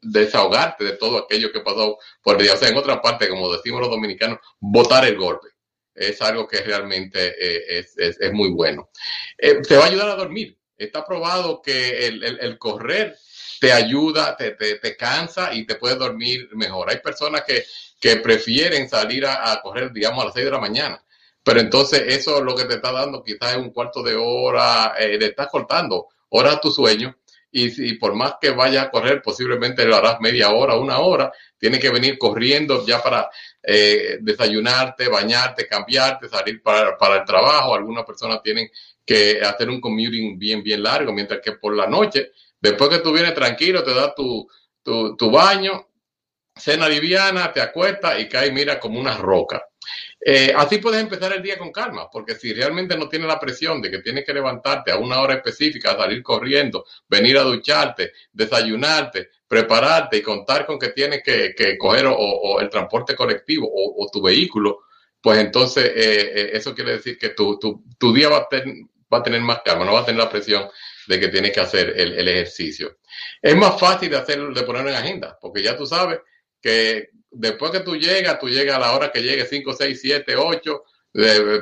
desahogarte de todo aquello que pasó por el día. O sea, en otra parte, como decimos los dominicanos, botar el golpe. Es algo que realmente eh, es, muy bueno. Eh, te va a ayudar a dormir. Está probado que el, correr te ayuda, te, te, cansa y te puede dormir mejor. Hay personas que, que prefieren salir a, correr, digamos, a las 6 de la mañana. Pero entonces eso lo que te está dando quizás es un cuarto de hora, eh, le estás cortando horas a tu sueño y, si por más que vaya a correr, posiblemente lo harás media hora, una hora, tiene que venir corriendo ya para eh, desayunarte, bañarte, cambiarte, salir para, para el trabajo. Algunas personas tienen que hacer un commuting bien, bien largo, mientras que por la noche, después que tú vienes tranquilo, te das tu, tu, tu baño, cena liviana, te acuestas y cae, mira, como una roca. Eh, así puedes empezar el día con calma, porque si realmente no tienes la presión de que tienes que levantarte a una hora específica, salir corriendo, venir a ducharte, desayunarte, prepararte y contar con que tienes que, coger o, el transporte colectivo o, tu vehículo, pues entonces eh, eh, eso quiere decir que tu, tu, día va a, va a tener más calma, no va a tener la presión de que tienes que hacer el, ejercicio. Es más fácil de hacerlo, de ponerlo en agenda, porque ya tú sabes que después que tú llegas, tú llegas a la hora que llegue 5, 6, 7, 8,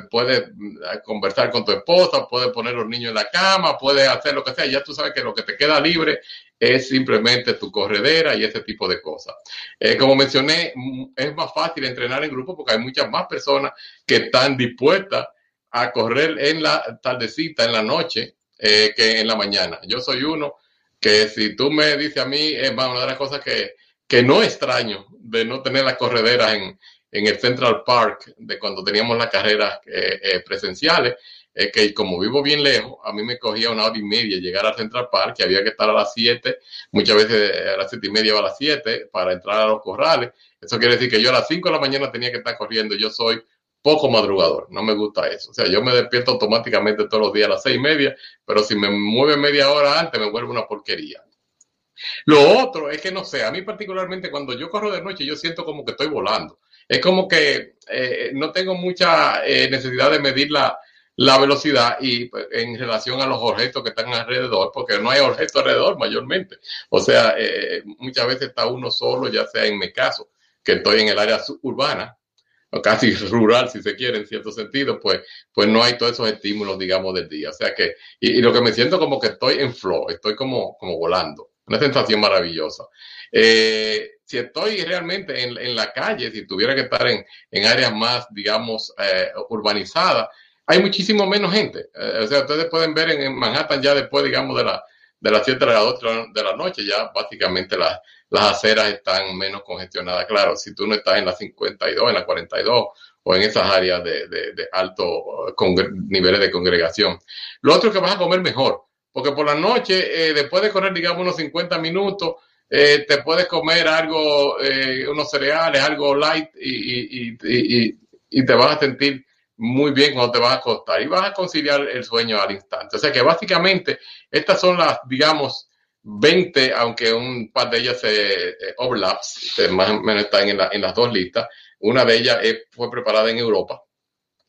puedes mm, conversar con tu esposa, puedes poner los niños en la cama, puedes hacer lo que sea. Ya tú sabes que lo que te queda libre es simplemente tu corredera y ese tipo de cosas. Eh, como mencioné, mm, es más fácil entrenar en grupo porque hay muchas más personas que están dispuestas a correr en la tardecita, en la noche, eh, que en la mañana. Yo soy uno que si tú me dices a mí, es más, una de las cosas que que no extraño de no tener las correderas en, en el Central Park de cuando teníamos las carreras eh, eh, presenciales, es que como vivo bien lejos, a mí me cogía una hora y media llegar al Central Park, que había que estar a las 7, muchas veces a las 7 y media o a las 7 para entrar a los corrales. Eso quiere decir que yo a las 5 de la mañana tenía que estar corriendo. Yo soy poco madrugador, no me gusta eso. O sea, yo me despierto automáticamente todos los días a las 6 y media, pero si me mueve media hora antes me vuelve una porquería. Lo otro es que no sé, a mí particularmente cuando yo corro de noche yo siento como que estoy volando. Es como que eh, no tengo mucha eh, necesidad de medir la, velocidad y pues, en relación a los objetos que están alrededor, porque no hay objetos alrededor mayormente. O sea, eh, muchas veces está uno solo, ya sea en mi caso, que estoy en el área urbana, o casi rural, si se quiere, en cierto sentido, pues, pues no hay todos esos estímulos, digamos, del día. O sea que, y, y lo que me siento como que estoy en flow, estoy como, como volando. Una sensación maravillosa. Eh, si estoy realmente en, en, la calle, si tuviera que estar en, en áreas más, digamos, eh, urbanizadas, hay muchísimo menos gente. Eh, o sea, ustedes pueden ver en, Manhattan ya después, digamos, de, la, de las 7 de las 8 de la noche, ya básicamente las, las aceras están menos congestionadas. Claro, si tú no estás en la 52, en la 42 o en esas áreas de, de, de alto niveles de congregación. Lo otro es que vas a comer mejor, porque por la noche, eh, después de correr, digamos, unos 50 minutos, eh, te puedes comer algo, eh, unos cereales, algo light y, te vas a sentir muy bien cuando te vas a acostar y vas a conciliar el sueño al instante. O sea que básicamente estas son las, digamos, 20, aunque un par de ellas se overlaps, más o menos están en, la, en, las dos listas. Una de ellas fue preparada en Europa,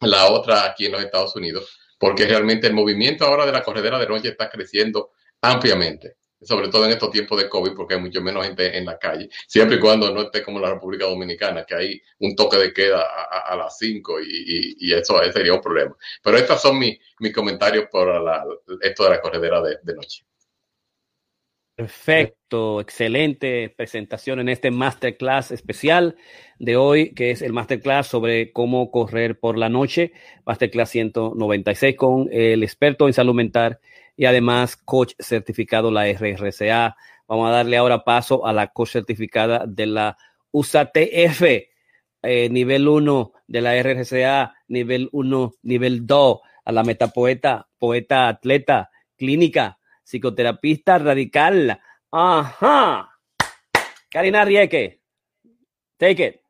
la otra aquí en los Estados Unidos, porque realmente el movimiento ahora de la corredera de noche está creciendo ampliamente sobre todo en estos tiempos de COVID, porque hay mucho menos gente en la calle, siempre y cuando no esté como la República Dominicana, que hay un toque de queda a, las 5 y, eso sería un problema. Pero estos son mis, comentarios por la, esto de la corredera de, de, noche. Perfecto, excelente presentación en este masterclass especial de hoy, que es el masterclass sobre cómo correr por la noche, masterclass 196 con el experto en salud mental y además coach certificado la RRCA. Vamos a darle ahora paso a la coach certificada de la USATF, eh, nivel 1 de la RRCA, nivel 1, nivel 2, a la metapoeta, poeta atleta, clínica, psicoterapista radical. Ajá. Karina Rieke, take it.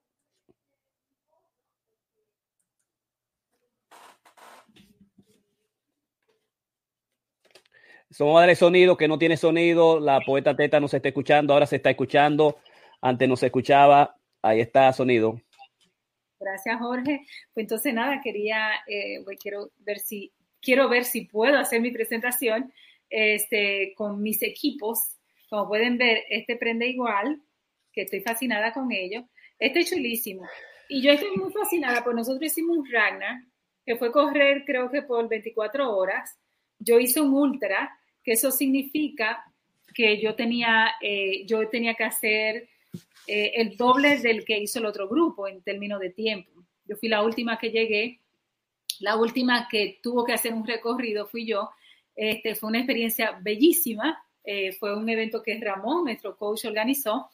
Vamos a darle sonido que no tiene sonido. La poeta Teta no se está escuchando, ahora se está escuchando. Antes no se escuchaba. Ahí está sonido. Gracias, Jorge. Pues entonces nada, quería, eh, quiero ver si quiero ver si puedo hacer mi presentación este, con mis equipos. Como pueden ver, este prende igual, que estoy fascinada con ello. Este es chulísimo. Y yo estoy muy fascinada, porque nosotros hicimos un Ragnar, que fue correr creo que por 24 horas. Yo hice un ultra que eso significa que yo tenía, eh, yo tenía que hacer eh, el doble del que hizo el otro grupo en términos de tiempo. Yo fui la última que llegué, la última que tuvo que hacer un recorrido fui yo. Este, fue una experiencia bellísima, eh, fue un evento que Ramón, nuestro coach, organizó.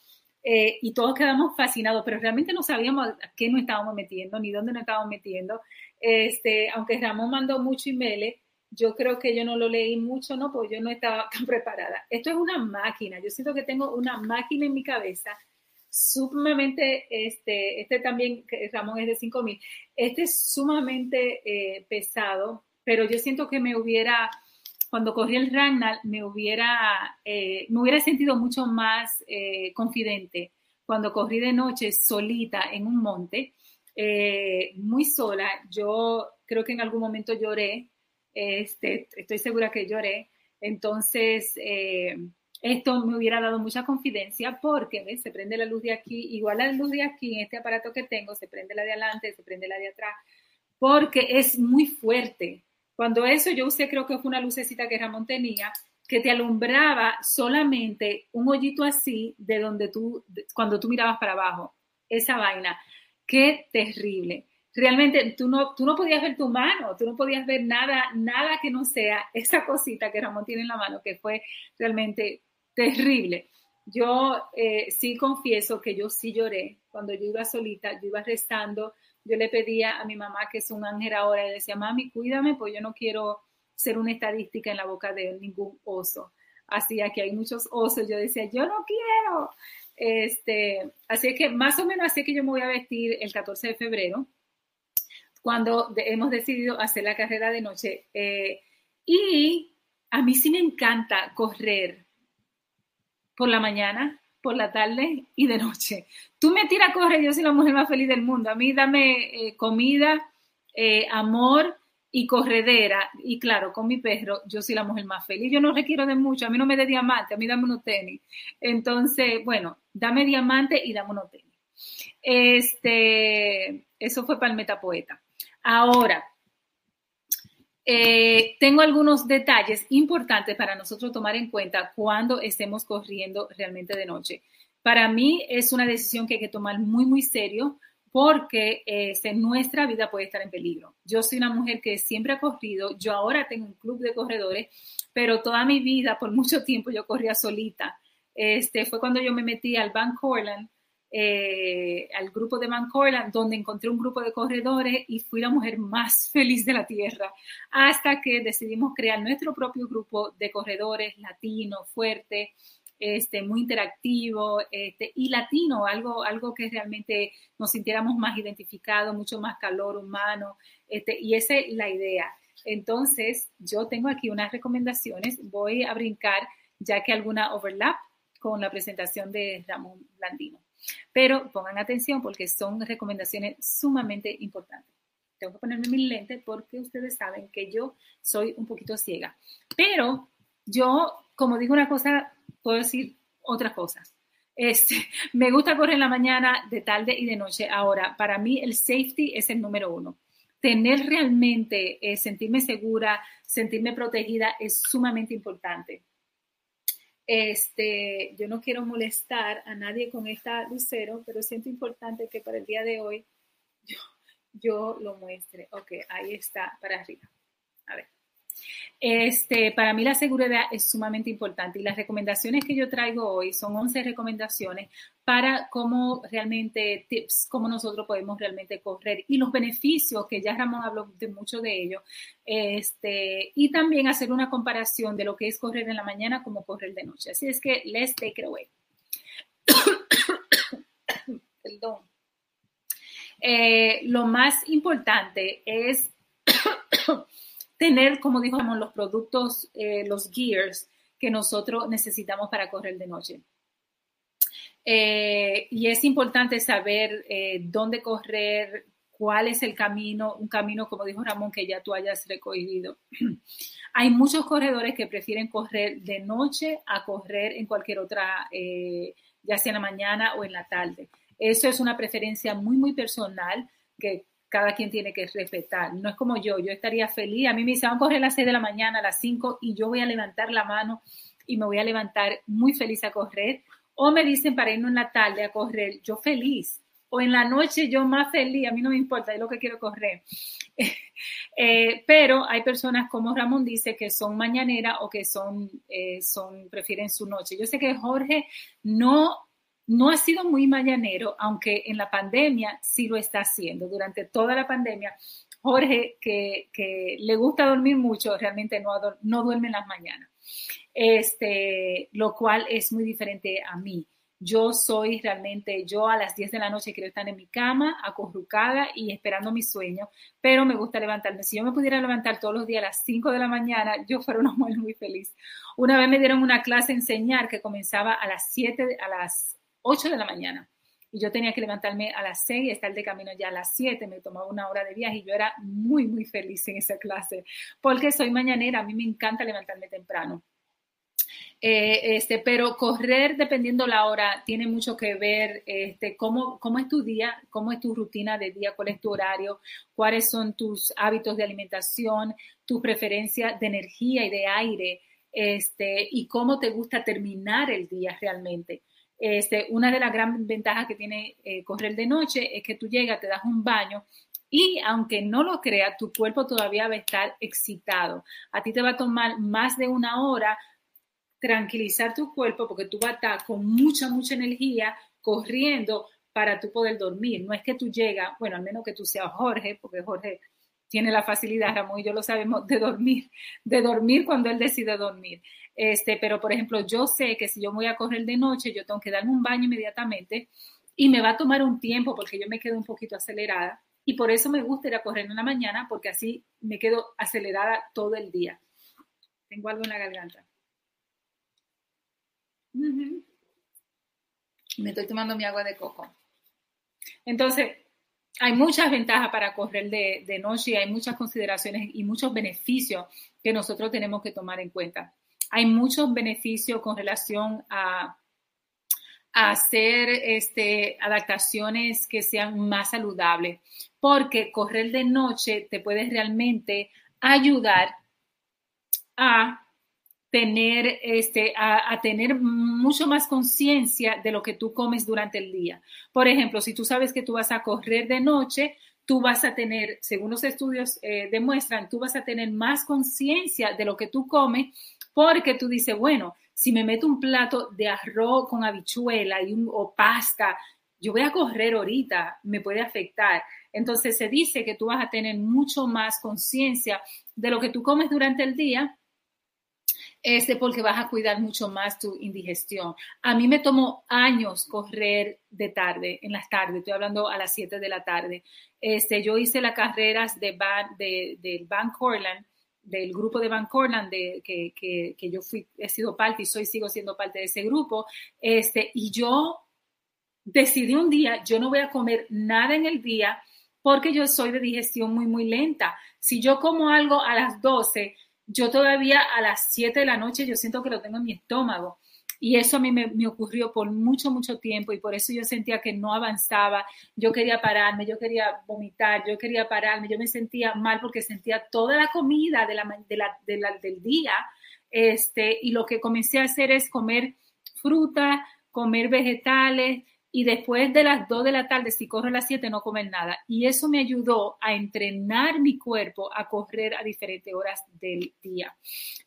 y todos quedamos fascinados, pero realmente no sabíamos a qué nos estábamos metiendo, ni dónde nos estábamos metiendo. Este, aunque Ramón mandó mucho email, yo creo que yo no lo leí mucho, ¿no? Porque yo no estaba tan preparada. Esto es una máquina, yo siento que tengo una máquina en mi cabeza sumamente, este, este también, Ramón es de 5000, este es sumamente eh, pesado, pero yo siento que me hubiera, cuando corrí el Ragnar, me hubiera, eh, me hubiera sentido mucho más eh, confidente cuando corrí de noche solita en un monte, muy sola. Yo creo que en algún momento lloré, este, estoy segura que lloré. Entonces, eh, esto me hubiera dado mucha confidencia porque ¿ves? se prende la luz de aquí, igual la luz de aquí en este aparato que tengo, se prende la de adelante, se prende la de atrás, porque es muy fuerte. Cuando eso yo usé, creo que fue una lucecita que Ramón tenía, que te alumbraba solamente un hoyito así de donde tú, cuando tú mirabas para abajo, esa vaina. Qué terrible realmente tú no, tú no podías ver tu mano, tú no podías ver nada, nada que no sea esa cosita que Ramón tiene en la mano, que fue realmente terrible. Yo eh, sí confieso que yo sí lloré cuando yo iba solita, yo iba rezando, yo le pedía a mi mamá, que es un ángel ahora, y decía, mami, cuídame, pues yo no quiero ser una estadística en la boca de ningún oso. Así que hay muchos osos, yo decía, yo no quiero. Este, así que más o menos así que yo me voy a vestir el 14 de febrero cuando hemos decidido hacer la carrera de noche. Eh, y a mí sí me encanta correr por la mañana, por la tarde y de noche. Tú me tiras a correr, yo soy la mujer más feliz del mundo. A mí dame eh, comida, eh, amor y corredera. Y claro, con mi perro, yo soy la mujer más feliz. Yo no requiero de mucho, a mí no me dé diamante, a mí dame unos tenis. Entonces, bueno, dame diamante y dame unos tenis. Este, eso fue para el metapoeta. Ahora, Eh, tengo algunos detalles importantes para nosotros tomar en cuenta cuando estemos corriendo realmente de noche. Para mí es una decisión que hay que tomar muy, muy serio porque este, nuestra vida puede estar en peligro. Yo soy una mujer que siempre ha corrido, yo ahora tengo un club de corredores, pero toda mi vida, por mucho tiempo, yo corría solita. Este, fue cuando yo me metí al Van Corland, eh, al grupo de Van Corland, donde encontré un grupo de corredores y fui la mujer más feliz de la tierra, hasta que decidimos crear nuestro propio grupo de corredores latino, fuerte, este, muy interactivo este, y latino, algo, algo que realmente nos sintiéramos más identificados, mucho más calor humano, este, y esa es la idea. Entonces, yo tengo aquí unas recomendaciones, voy a brincar ya que alguna overlap con la presentación de Ramón Blandino. Pero pongan atención porque son recomendaciones sumamente importantes. Tengo que ponerme mi lente porque ustedes saben que yo soy un poquito ciega. Pero yo, como digo una cosa, puedo decir otras cosas. Este, me gusta correr la mañana, de tarde y de noche. Ahora, para mí el safety es el número uno. Tener realmente, eh, sentirme segura, sentirme protegida es sumamente importante. Este, yo no quiero molestar a nadie con esta lucero, pero siento importante que para el día de hoy yo, yo lo muestre. Ok, ahí está, para arriba. A ver. Este, para mí la seguridad es sumamente importante y las recomendaciones que yo traigo hoy son 11 recomendaciones para cómo realmente, tips, cómo nosotros podemos realmente correr y los beneficios, que ya Ramón habló de mucho de ello, este, y también hacer una comparación de lo que es correr en la mañana como correr de noche. Así es que, let's take it away. Perdón. Eh, lo más importante es tener, como dijimos, los productos, eh, los gears que nosotros necesitamos para correr de noche. Eh, y es importante saber eh, dónde correr, cuál es el camino, un camino, como dijo Ramón, que ya tú hayas recorrido. Hay muchos corredores que prefieren correr de noche a correr en cualquier otra, ya sea en la mañana o en la tarde. Eso es una preferencia muy, muy personal que cada quien tiene que respetar. No es como yo, yo estaría feliz. A mí me dicen, vamos a correr a las 6 de la mañana, a las 5, y yo voy a levantar la mano y me voy a levantar muy feliz a correr. O me dicen para irnos en la tarde a correr, yo feliz. O en la noche yo más feliz, a mí no me importa, es lo que quiero correr. Eh, pero hay personas como Ramón dice que son mañaneras o que son, eh, son, prefieren su noche. Yo sé que Jorge no no ha sido muy mañanero, aunque en la pandemia sí lo está haciendo. Durante toda la pandemia, Jorge, que, le gusta dormir mucho, realmente no, duerme en las mañanas. Este, lo cual es muy diferente a mí. Yo soy realmente, yo a las 10 de la noche quiero estar en mi cama, acurrucada y esperando mi sueño, pero me gusta levantarme. Si yo me pudiera levantar todos los días a las 5 de la mañana, yo fuera una mujer muy feliz. Una vez me dieron una clase enseñar que comenzaba a las 7, a las 8 de la mañana. Y yo tenía que levantarme a las 6 y estar de camino ya a las 7. Me tomaba una hora de viaje y yo era muy, muy feliz en esa clase porque soy mañanera. A mí me encanta levantarme temprano. Eh, este, pero correr dependiendo la hora tiene mucho que ver este, cómo, cómo es tu día, cómo es tu rutina de día, cuál es tu horario, cuáles son tus hábitos de alimentación, tu preferencia de energía y de aire, este, y cómo te gusta terminar el día realmente. Este, una de las grandes ventajas que tiene eh, correr de noche es que tú llegas, te das un baño y aunque no lo creas, tu cuerpo todavía va a estar excitado. A ti te va a tomar más de una hora tranquilizar tu cuerpo porque tú vas a estar con mucha, mucha energía corriendo para tú poder dormir. No es que tú llegas, bueno, al menos que tú seas Jorge, porque Jorge tiene la facilidad, Ramón y yo lo sabemos, de dormir, de dormir cuando él decide dormir. Este, pero, por ejemplo, yo sé que si yo voy a correr de noche, yo tengo que darme un baño inmediatamente y me va a tomar un tiempo porque yo me quedo un poquito acelerada. Y por eso me gusta ir a correr en la mañana porque así me quedo acelerada todo el día. Tengo algo en la garganta. Me estoy tomando mi agua de coco. Entonces, hay muchas ventajas para correr de, de noche, hay muchas consideraciones y muchos beneficios que nosotros tenemos que tomar en cuenta. Hay muchos beneficios con relación a, hacer este, adaptaciones que sean más saludables, porque correr de noche te puedes realmente ayudar a tener, este, a tener mucho más conciencia de lo que tú comes durante el día. Por ejemplo, si tú sabes que tú vas a correr de noche, tú vas a tener, según los estudios eh, demuestran, tú vas a tener más conciencia de lo que tú comes porque tú dices, bueno, si me meto un plato de arroz con habichuela y un, o pasta, yo voy a correr ahorita, me puede afectar. Entonces se dice que tú vas a tener mucho más conciencia de lo que tú comes durante el día este, porque vas a cuidar mucho más tu indigestión. A mí me tomó años correr de tarde, en las tardes, estoy hablando a las 7 de la tarde. Este, yo hice las carreras de, de, del Van Corland, del grupo de Van Corland, de, que, que, que, yo fui, he sido parte y soy, sigo siendo parte de ese grupo, este, y yo decidí un día, yo no voy a comer nada en el día porque yo soy de digestión muy, muy lenta. Si yo como algo a las 12, yo todavía a las 7 de la noche yo siento que lo tengo en mi estómago. Y eso a mí me, me, ocurrió por mucho, mucho tiempo y por eso yo sentía que no avanzaba, yo quería pararme, yo quería vomitar, yo quería pararme, yo me sentía mal porque sentía toda la comida de la, de la, de la, del día este, y lo que comencé a hacer es comer fruta, comer vegetales, y después de las 2 de la tarde, si corro a las 7, no comer nada. Y eso me ayudó a entrenar mi cuerpo a correr a diferentes horas del día.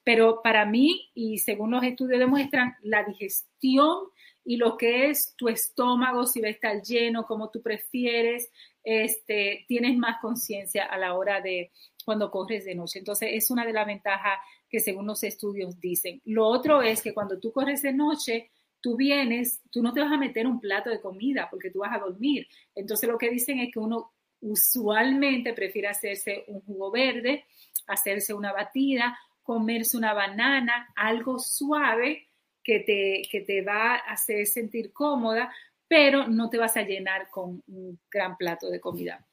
Pero para mí, y según los estudios demuestran, la digestión y lo que es tu estómago, si va a estar lleno, como tú prefieres, este, tienes más conciencia a la hora de cuando corres de noche. Entonces, es una de las ventajas que según los estudios dicen. Lo otro es que cuando tú corres de noche, tú vienes, tú no te vas a meter un plato de comida porque tú vas a dormir. Entonces lo que dicen es que uno usualmente prefiere hacerse un jugo verde, hacerse una batida, comerse una banana, algo suave que te, que te va a hacer sentir cómoda, pero no te vas a llenar con un gran plato de comida.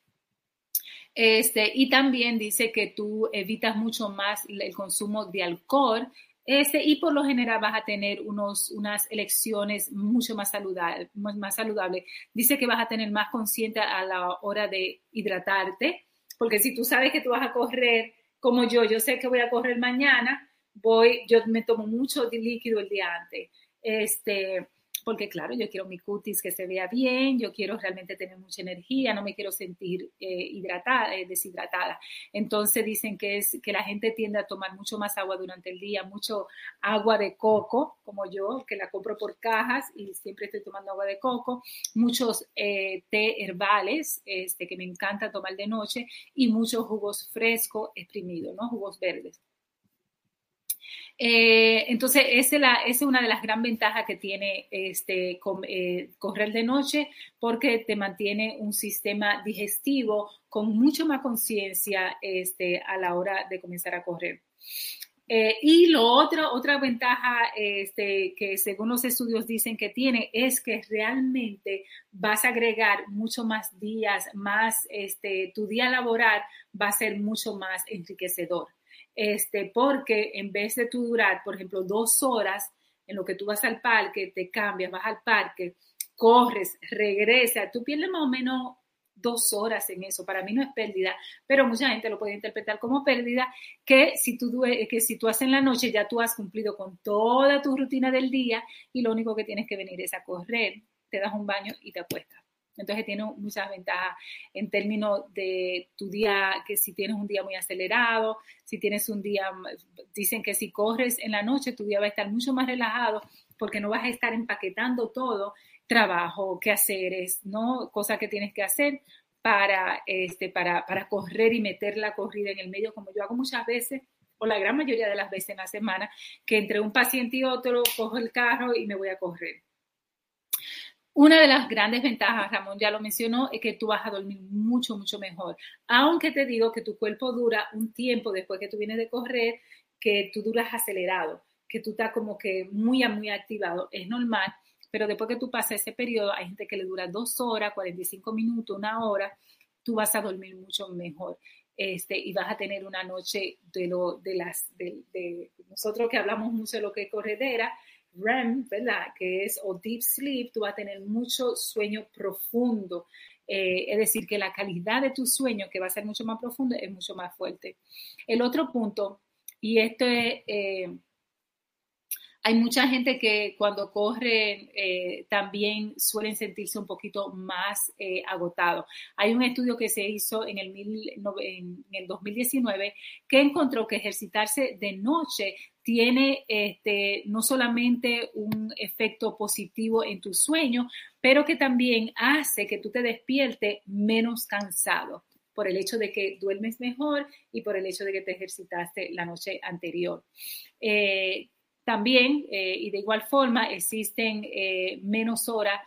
Este, y también dice que tú evitas mucho más el consumo de alcohol este, y por lo general vas a tener unos, unas elecciones mucho más saludables, más saludables. Dice que vas a tener más consciente a la hora de hidratarte, porque si tú sabes que tú vas a correr como yo, yo sé que voy a correr mañana, voy, yo me tomo mucho líquido el día antes. Este, porque claro, yo quiero mi cutis que se vea bien, yo quiero realmente tener mucha energía, no me quiero sentir eh, hidratada, eh, deshidratada. Entonces dicen que es que la gente tiende a tomar mucho más agua durante el día, mucho agua de coco, como yo, que la compro por cajas y siempre estoy tomando agua de coco, muchos eh, té herbales, este, que me encanta tomar de noche, y muchos jugos frescos exprimidos, ¿no? Jugos verdes. Eh, entonces, esa es, una de las gran ventajas que tiene este, eh, correr de noche porque te mantiene un sistema digestivo con mucho más conciencia este, a la hora de comenzar a correr. Eh, y lo otro, otra ventaja este, que según los estudios dicen que tiene es que realmente vas a agregar mucho más días, más este, tu día laboral va a ser mucho más enriquecedor este, porque en vez de tú durar, por ejemplo, dos horas en lo que tú vas al parque, te cambias, vas al parque, corres, regresas, tú pierdes más o menos dos horas en eso. Para mí no es pérdida, pero mucha gente lo puede interpretar como pérdida, que si tú, que si tú haces en la noche ya tú has cumplido con toda tu rutina del día y lo único que tienes que venir es a correr, te das un baño y te acuestas. Entonces tiene muchas ventajas en términos de tu día, que si tienes un día muy acelerado, si tienes un día, dicen que si corres en la noche, tu día va a estar mucho más relajado porque no vas a estar empaquetando todo, trabajo, quehaceres, ¿no? Cosas que tienes que hacer para, este, para, para correr y meter la corrida en el medio, como yo hago muchas veces o la gran mayoría de las veces en la semana, que entre un paciente y otro cojo el carro y me voy a correr. Una de las grandes ventajas, Ramón ya lo mencionó, es que tú vas a dormir mucho, mucho mejor. Aunque te digo que tu cuerpo dura un tiempo después que tú vienes de correr, que tú duras acelerado, que tú estás como que muy, muy activado. Es normal, pero después que tú pasas ese periodo, hay gente que le dura dos horas, 45 minutos, una hora, tú vas a dormir mucho mejor. Este, y vas a tener una noche de lo de las de, nosotros que hablamos mucho de lo que es corredera, REM, ¿verdad? Que es o deep sleep, tú vas a tener mucho sueño profundo. Eh, es decir, que la calidad de tu sueño, que va a ser mucho más profundo, es mucho más fuerte. El otro punto, y esto es... Eh, hay mucha gente que cuando corren eh, también suelen sentirse un poquito más agotados. Hay un estudio que se hizo en el, en el 2019 que encontró que ejercitarse de noche tiene este, no solamente un efecto positivo en tu sueño, pero que también hace que tú te despiertes menos cansado por el hecho de que duermes mejor y por el hecho de que te ejercitaste la noche anterior. Eh, también, eh, y de igual forma, existen eh, menos horas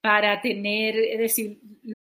para tener, es decir...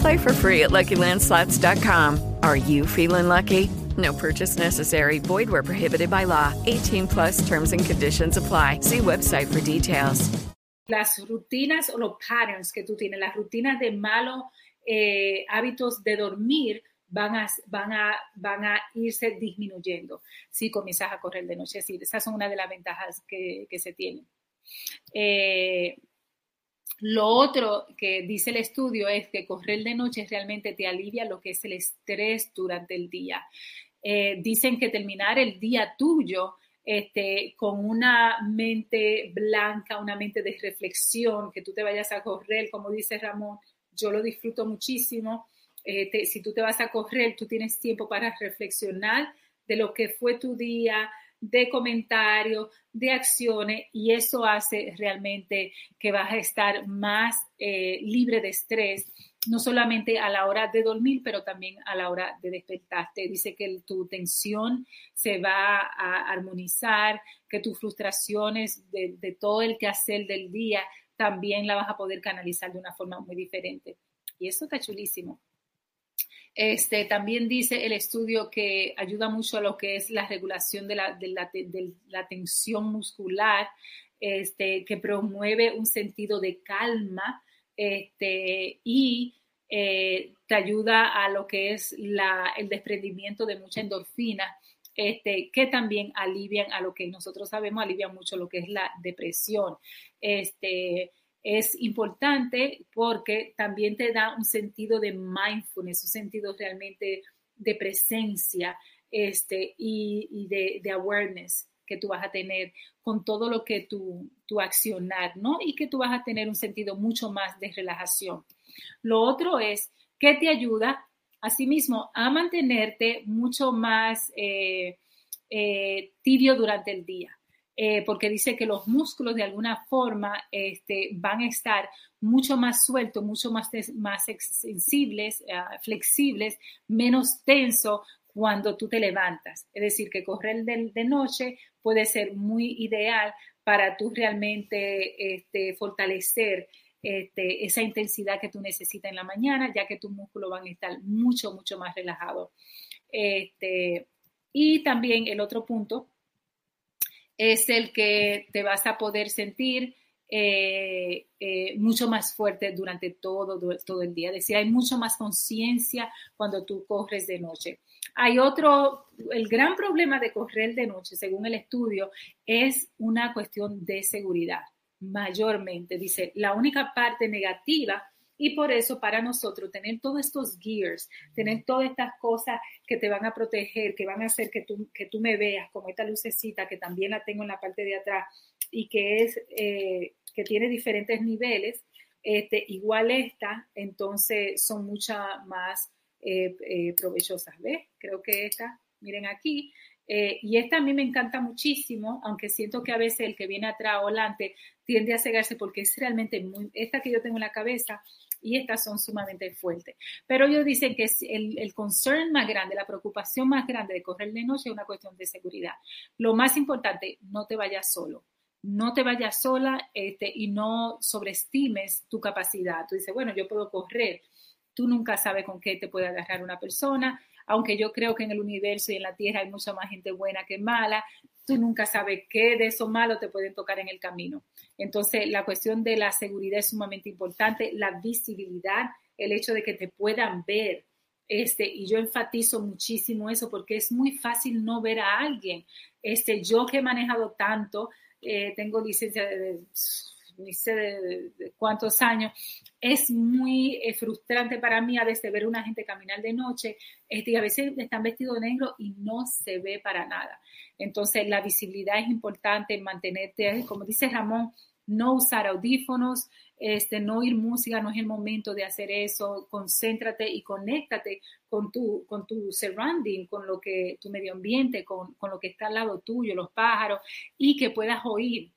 Play for free at LuckyLandSlots.com. Are you feeling lucky? No purchase necessary. Void where prohibited by law. 18 plus terms and conditions apply. See website for details. Las rutinas o los patterns que tú tienes, las rutinas de malos eh, hábitos de dormir van a, van, a, van a irse disminuyendo si comienzas a correr de noche. Sí, esas son una de las ventajas que, que se tienen. Eh, lo otro que dice el estudio es que correr de noche realmente te alivia lo que es el estrés durante el día. Eh, dicen que terminar el día tuyo este, con una mente blanca, una mente de reflexión, que tú te vayas a correr, como dice Ramón, yo lo disfruto muchísimo. Eh, si tú te vas a correr, tú tienes tiempo para reflexionar de lo que fue tu día, de comentarios, de acciones, y eso hace realmente que vas a estar más eh, libre de estrés, no solamente a la hora de dormir, pero también a la hora de despertarte. Dice que tu tensión se va a armonizar, que tus frustraciones de, de todo el quehacer del día también la vas a poder canalizar de una forma muy diferente. Y eso está chulísimo. Este, también dice el estudio que ayuda mucho a lo que es la regulación de la, tensión muscular, este, que promueve un sentido de calma este, y eh, te ayuda a lo que es el desprendimiento de mucha endorfina, este, que también alivian a lo que nosotros sabemos, alivian mucho lo que es la depresión. Es importante porque también te da un sentido de mindfulness, un sentido realmente de presencia este, y, de, awareness que tú vas a tener con todo lo que tu, tu accionar, ¿no? Y que tú vas a tener un sentido mucho más de relajación. Lo otro es que te ayuda, asimismo, a mantenerte mucho más eh, eh, tibio durante el día. Eh, porque dice que los músculos de alguna forma este, van a estar mucho más sueltos, mucho más, más sensibles, uh, flexibles, menos tenso cuando tú te levantas. Es decir, que correr de, noche puede ser muy ideal para tú realmente este, fortalecer este, esa intensidad que tú necesitas en la mañana, ya que tus músculos van a estar mucho, mucho más relajados. Y también el otro punto es el que te vas a poder sentir eh, eh, mucho más fuerte durante todo, todo el día. Es decir, hay mucho más conciencia cuando tú corres de noche. Hay otro, el gran problema de correr de noche, según el estudio, es una cuestión de seguridad, mayormente. Dice, la única parte negativa y por eso para nosotros tener todos estos gears, tener todas estas cosas que te van a proteger, que van a hacer que tú, que tú me veas, como esta lucecita que también la tengo en la parte de atrás y que es eh, que tiene diferentes niveles, este, igual esta, entonces son muchas más eh, eh, provechosas. ¿Ves? Creo que esta, miren aquí, y esta a mí me encanta muchísimo, aunque siento que a veces el que viene atrás o adelante tiende a cegarse porque es realmente muy, esta que yo tengo en la cabeza y estas son sumamente fuertes. Pero ellos dicen que el, el concern más grande, la preocupación más grande de correr de noche es una cuestión de seguridad. Lo más importante, no te vayas solo. No te vayas sola este, y no sobreestimes tu capacidad. Tú dices, bueno, yo puedo correr. Tú nunca sabes con qué te puede agarrar una persona aunque yo creo que en el universo y en la tierra hay mucha más gente buena que mala, tú nunca sabes qué de esos malos te pueden tocar en el camino. Entonces, la cuestión de la seguridad es sumamente importante, la visibilidad, el hecho de que te puedan ver. Este, y yo enfatizo muchísimo eso porque es muy fácil no ver a alguien. Este, yo que he manejado tanto, eh, tengo licencia de ni sé de, cuántos años, es muy eh, frustrante para mí a veces ver una gente caminar de noche este, y a veces están vestidos de negro y no se ve para nada. Entonces, la visibilidad es importante, mantenerte, como dice Ramón, no usar audífonos, este, no oír música, no es el momento de hacer eso, concéntrate y conéctate con tu, con tu surrounding, con lo que, tu medio ambiente, con, con lo que está al lado tuyo, los pájaros, y que puedas oír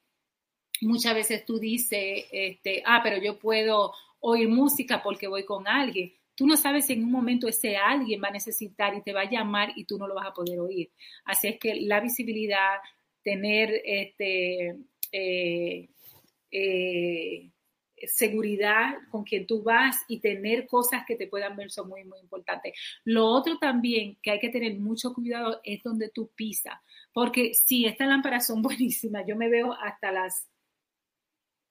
muchas veces tú dices, este, ah, pero yo puedo oír música porque voy con alguien. Tú no sabes si en un momento ese alguien va a necesitar y te va a llamar y tú no lo vas a poder oír. Así es que la visibilidad, tener este, eh, eh, seguridad con quien tú vas y tener cosas que te puedan ver son muy, muy importantes. Lo otro también que hay que tener mucho cuidado es donde tú pisas, porque si estas lámparas son buenísimas, yo me veo hasta las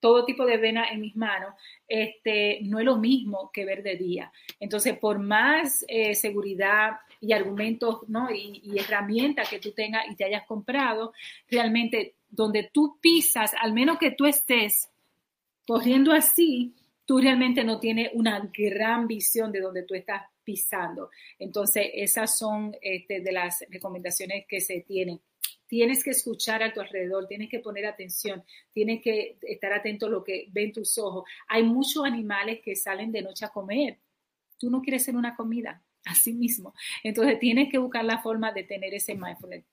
todo tipo de vena en mis manos, este, no es lo mismo que ver de día. Entonces, por más eh, seguridad y argumentos ¿no? y, y herramientas que tú tengas y te hayas comprado, realmente donde tú pisas, al menos que tú estés corriendo así, tú realmente no tienes una gran visión de donde tú estás pisando. Entonces, esas son este, de las recomendaciones que se tienen tienes que escuchar a tu alrededor, tienes que poner atención, tienes que estar atento a lo que ven tus ojos. Hay muchos animales que salen de noche a comer. Tú no quieres ser una comida, así mismo. Entonces tienes que buscar la forma de tener ese mindfulness.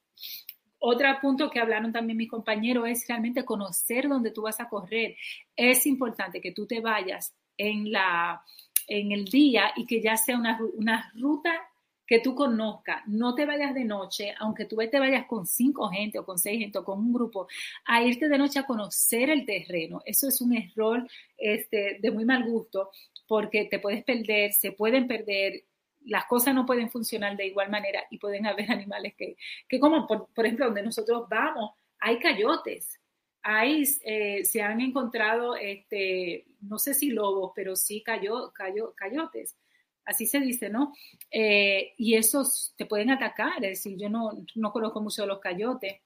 Otro punto que hablaron también mis compañeros es realmente conocer dónde tú vas a correr. Es importante que tú te vayas en, la, en el día y que ya sea una, una ruta que tú conozcas, no te vayas de noche, aunque tú te vayas con cinco gente o con seis gente o con un grupo, a irte de noche a conocer el terreno. Eso es un error este, de muy mal gusto porque te puedes perder, se pueden perder, las cosas no pueden funcionar de igual manera y pueden haber animales que, que como por, ejemplo donde nosotros vamos, hay cayotes. Hay, eh, se han encontrado, este, no sé si lobos, pero sí cayo, cayotes así se dice, ¿no? Eh, y esos te pueden atacar, es decir, yo no, no conozco mucho de los cayotes,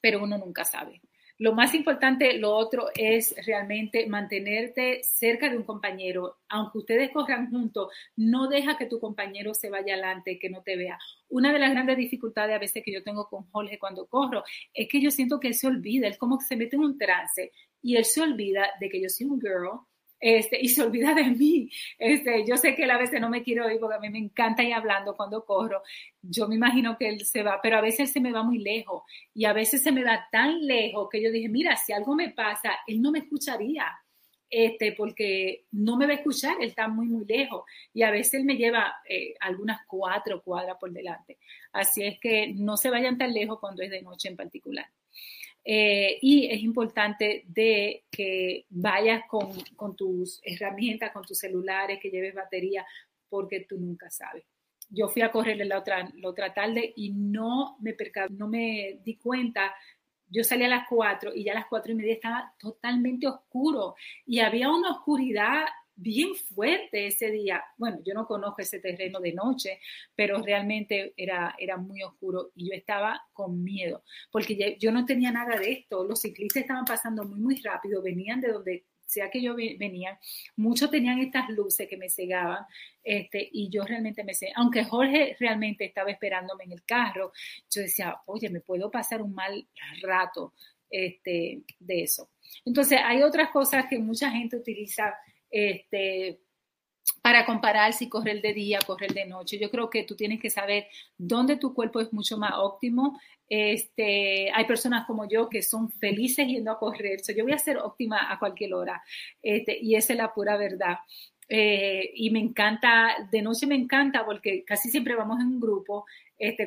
pero uno nunca sabe. Lo más importante, lo otro es realmente mantenerte cerca de un compañero. Aunque ustedes corran juntos, no deja que tu compañero se vaya adelante, que no te vea. Una de las grandes dificultades a veces que yo tengo con Jorge cuando corro es que yo siento que él se olvida, él como que se mete en un trance y él se olvida de que yo soy un girl, este, y se olvida de mí. Este, yo sé que él a veces no me quiere oír porque a mí me encanta ir hablando cuando corro. Yo me imagino que él se va, pero a veces se me va muy lejos y a veces se me va tan lejos que yo dije, mira, si algo me pasa, él no me escucharía. Este, porque no me va a escuchar, él está muy, muy lejos y a veces él me lleva eh, algunas cuatro cuadras por delante. Así es que no se vayan tan lejos cuando es de noche en particular. Eh, y es importante de que vayas con, tus herramientas, con tus celulares, que lleves batería, porque tú nunca sabes. Yo fui a correr la otra, la otra tarde y no me, no me di cuenta. Yo salí a las cuatro y ya a las cuatro y media estaba totalmente oscuro y había una oscuridad bien fuerte ese día. Bueno, yo no conozco ese terreno de noche, pero realmente era, era muy oscuro y yo estaba con miedo, porque yo no tenía nada de esto. Los ciclistas estaban pasando muy, muy rápido, venían de donde sea que yo venía, muchos tenían estas luces que me cegaban, este, y yo realmente me sé, aunque Jorge realmente estaba esperándome en el carro, yo decía, oye, me puedo pasar un mal rato este, de eso. Entonces, hay otras cosas que mucha gente utiliza este, para comparar si correr de día, correr de noche. Yo creo que tú tienes que saber dónde tu cuerpo es mucho más óptimo. Este, hay personas como yo que son felices yendo a correr. yo voy a ser óptima a cualquier hora. Este, y esa es la pura verdad. Eh, y me encanta, de noche me encanta porque casi siempre vamos en un grupo,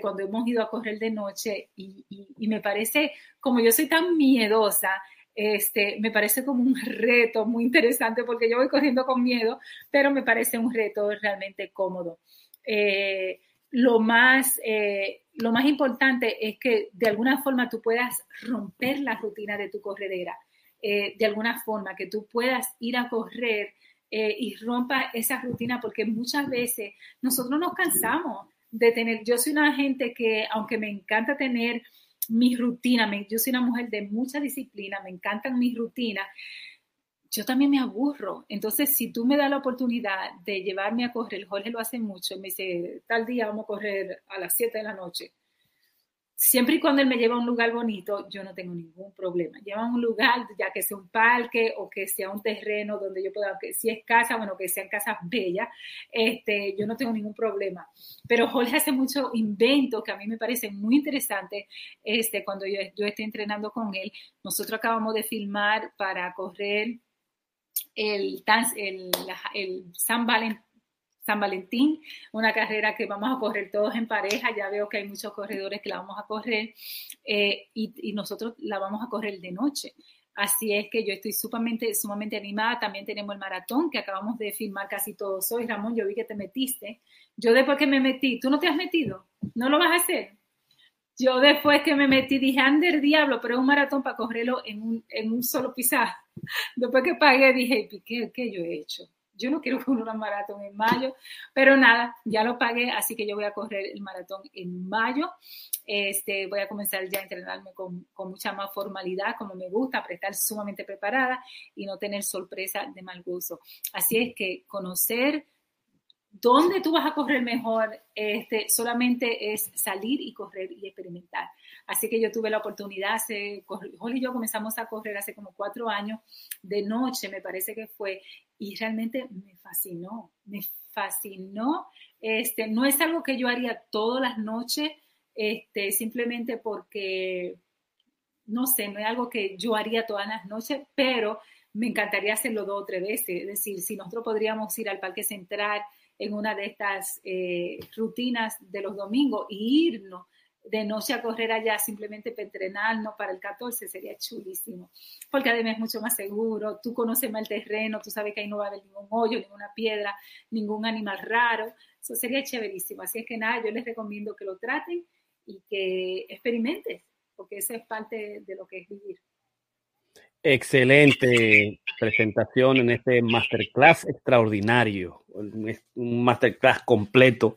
cuando hemos ido a correr de noche y me parece, como yo soy tan miedosa, este, me parece como un reto muy interesante porque yo voy corriendo con miedo, pero me parece un reto realmente cómodo. Eh, lo, más, eh, lo más importante es que de alguna forma tú puedas romper la rutina de tu corredera, eh, de alguna forma, que tú puedas ir a correr y rompa esa rutina porque muchas veces nosotros nos cansamos de tener, yo soy una gente que aunque me encanta tener mi rutina, yo soy una mujer de mucha disciplina, me encantan mis rutinas, yo también me aburro. Entonces, si tú me das la oportunidad de llevarme a correr, Jorge lo hace mucho, me dice, tal día vamos a correr a las 7 de la noche siempre y cuando él me lleva a un lugar bonito, yo no tengo ningún problema. Lleva a un lugar, ya que sea un parque o que sea un terreno donde yo pueda, que si es casa, bueno, que sean casas bellas, este, yo no tengo ningún problema. Pero Jorge hace mucho invento que a mí me parece muy interesante este, cuando yo, yo estoy entrenando con él. Nosotros acabamos de filmar para correr el, el, el San Valentín San Valentín, una carrera que vamos a correr todos en pareja, ya veo que hay muchos corredores que la vamos a correr eh, y, nosotros la vamos a correr de noche. Así es que yo estoy sumamente, sumamente animada. También tenemos el maratón que acabamos de filmar casi todos hoy. Ramón, yo vi que te metiste. Yo después que me metí, ¿tú no te has metido? ¿No lo vas a hacer? Yo después que me metí dije, Ander Diablo, pero es un maratón para correrlo en un, en un solo pisar. Después que pagué dije, ¿qué, ¿qué yo he hecho? Yo no quiero correr un maratón en mayo, pero nada, ya lo pagué, así que yo voy a correr el maratón en mayo. Este, voy a comenzar ya a entrenarme con, con mucha más formalidad, como me gusta, para estar sumamente preparada y no tener sorpresa de mal gusto. Así es que conocer dónde tú vas a correr mejor, este, solamente es salir y correr y experimentar. Así que yo tuve la oportunidad, hace, y yo comenzamos a correr hace como cuatro años, de noche me parece que fue, y realmente me fascinó, me fascinó. Este, no es algo que yo haría todas las noches, este, simplemente porque, no sé, no es algo que yo haría todas las noches, pero me encantaría hacerlo dos o tres veces. Es decir, si nosotros podríamos ir al Parque Central en una de estas eh, rutinas de los domingos e irnos de noche a correr allá simplemente entrenarnos para el 14 sería chulísimo, porque además es mucho más seguro, tú conoces más el terreno, tú sabes que ahí no va a haber ningún hoyo, ninguna piedra, ningún animal raro, eso sería chéverísimo, así es que nada, yo les recomiendo que lo traten y que experimenten, porque eso es parte de lo que es vivir. Excelente presentación en este masterclass extraordinario, un masterclass completo,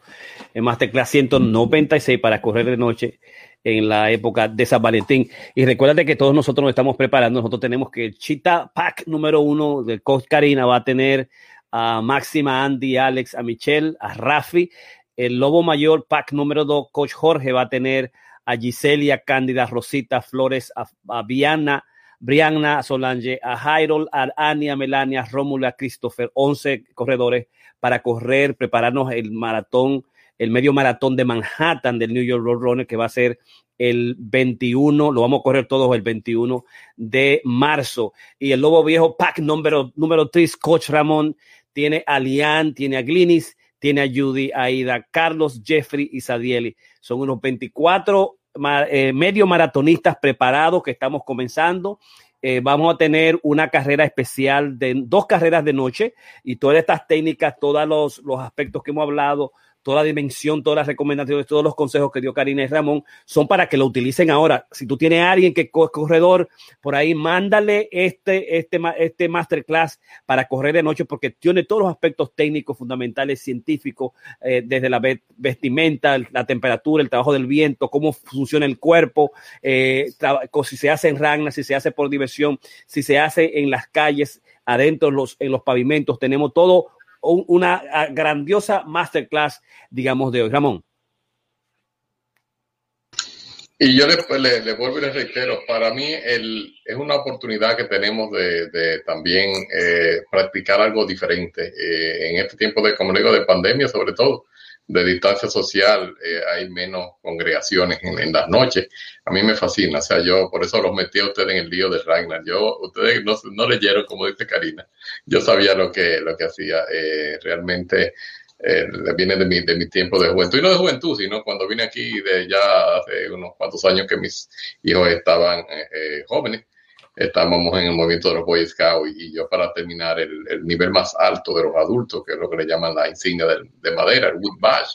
el masterclass 196 para correr de noche en la época de San Valentín. Y recuérdate que todos nosotros nos estamos preparando, nosotros tenemos que el Chita Pack número uno del coach Karina va a tener a Máxima, Andy, Alex, a Michelle, a Rafi. El Lobo Mayor Pack número dos, coach Jorge va a tener a Giselia, Cándida, Rosita, Flores, a, a Viana, Brianna Solange, a Jairo, a Ania, Melania, Rómula, Christopher, 11 corredores para correr, prepararnos el maratón, el medio maratón de Manhattan del New York Road Runner que va a ser el 21, lo vamos a correr todos el 21 de marzo. Y el Lobo Viejo Pack número, número 3, Coach Ramón, tiene a Lian, tiene a Glinis, tiene a Judy, Aida, Carlos, Jeffrey y Sadieli. Son unos 24 eh, medio maratonistas preparados que estamos comenzando. Eh, vamos a tener una carrera especial de dos carreras de noche y todas estas técnicas, todos los, los aspectos que hemos hablado, toda la dimensión, todas las recomendaciones, todos los consejos que dio Karina y Ramón son para que lo utilicen ahora. Si tú tienes a alguien que es corredor por ahí, mándale este, este, este masterclass para correr de noche porque tiene todos los aspectos técnicos, fundamentales, científicos, eh, desde la vestimenta, la temperatura, el trabajo del viento, cómo funciona el cuerpo, eh, si se hace en ragna, si se hace por diversión, si se hace en las calles, adentro los, en los pavimentos, tenemos todo una ah, grandiosa masterclass, digamos, de hoy. Ramón. Y yo le, le, le, vuelvo y le reitero, para mí el, es una oportunidad que tenemos de, de también eh, practicar algo diferente eh, en este tiempo de, como digo, de pandemia sobre todo, de distancia social, eh, hay menos congregaciones en, en, las noches. A mí me fascina, o sea, yo por eso los metí a ustedes en el lío de Ragnar. Yo, ustedes no, no leyeron, como dice Karina, yo sabía lo que, lo que hacía. Eh, realmente eh, viene de mi, de mi tiempo de juventud, y no de juventud, sino cuando vine aquí de ya hace unos cuantos años que mis hijos estaban eh, eh, jóvenes, estábamos en el movimiento de los Boy Scouts y, yo para terminar el, el, nivel más alto de los adultos, que es lo que le llaman la insignia de, de madera, el Wood Bash,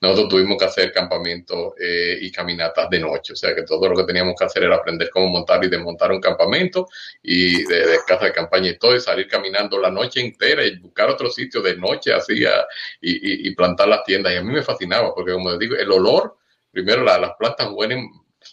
nosotros tuvimos que hacer campamentos eh, y caminatas de noche, o sea que todo lo que teníamos que hacer era aprender cómo montar y desmontar un campamento y de, casa de campaña y todo, y salir caminando la noche entera y buscar otro sitio de noche así a, y, y, plantar las tiendas. Y a mí me fascinaba porque, como les digo, el olor, primero la, las plantas huelen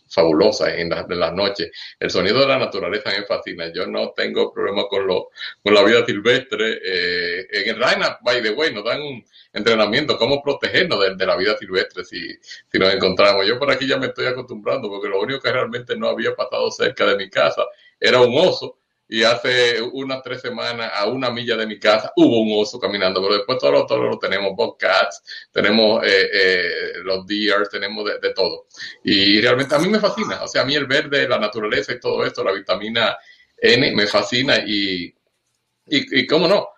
fabulosas en, la, en, las noches. El sonido de la naturaleza me fascina. Yo no tengo problema con, lo, con la vida silvestre. Eh, en el Raina, by the way, nos dan un entrenamiento, cómo protegernos de, de, la vida silvestre si, si nos encontramos. Yo por aquí ya me estoy acostumbrando porque lo único que realmente no había pasado cerca de mi casa era un oso y hace unas tres semanas a una milla de mi casa hubo un oso caminando, pero después todos los, todos lo tenemos, bobcats, tenemos eh, eh, los deer, tenemos de, de, todo. Y realmente a mí me fascina, o sea, a mí el verde, la naturaleza y todo esto, la vitamina N me fascina y, y, y cómo no,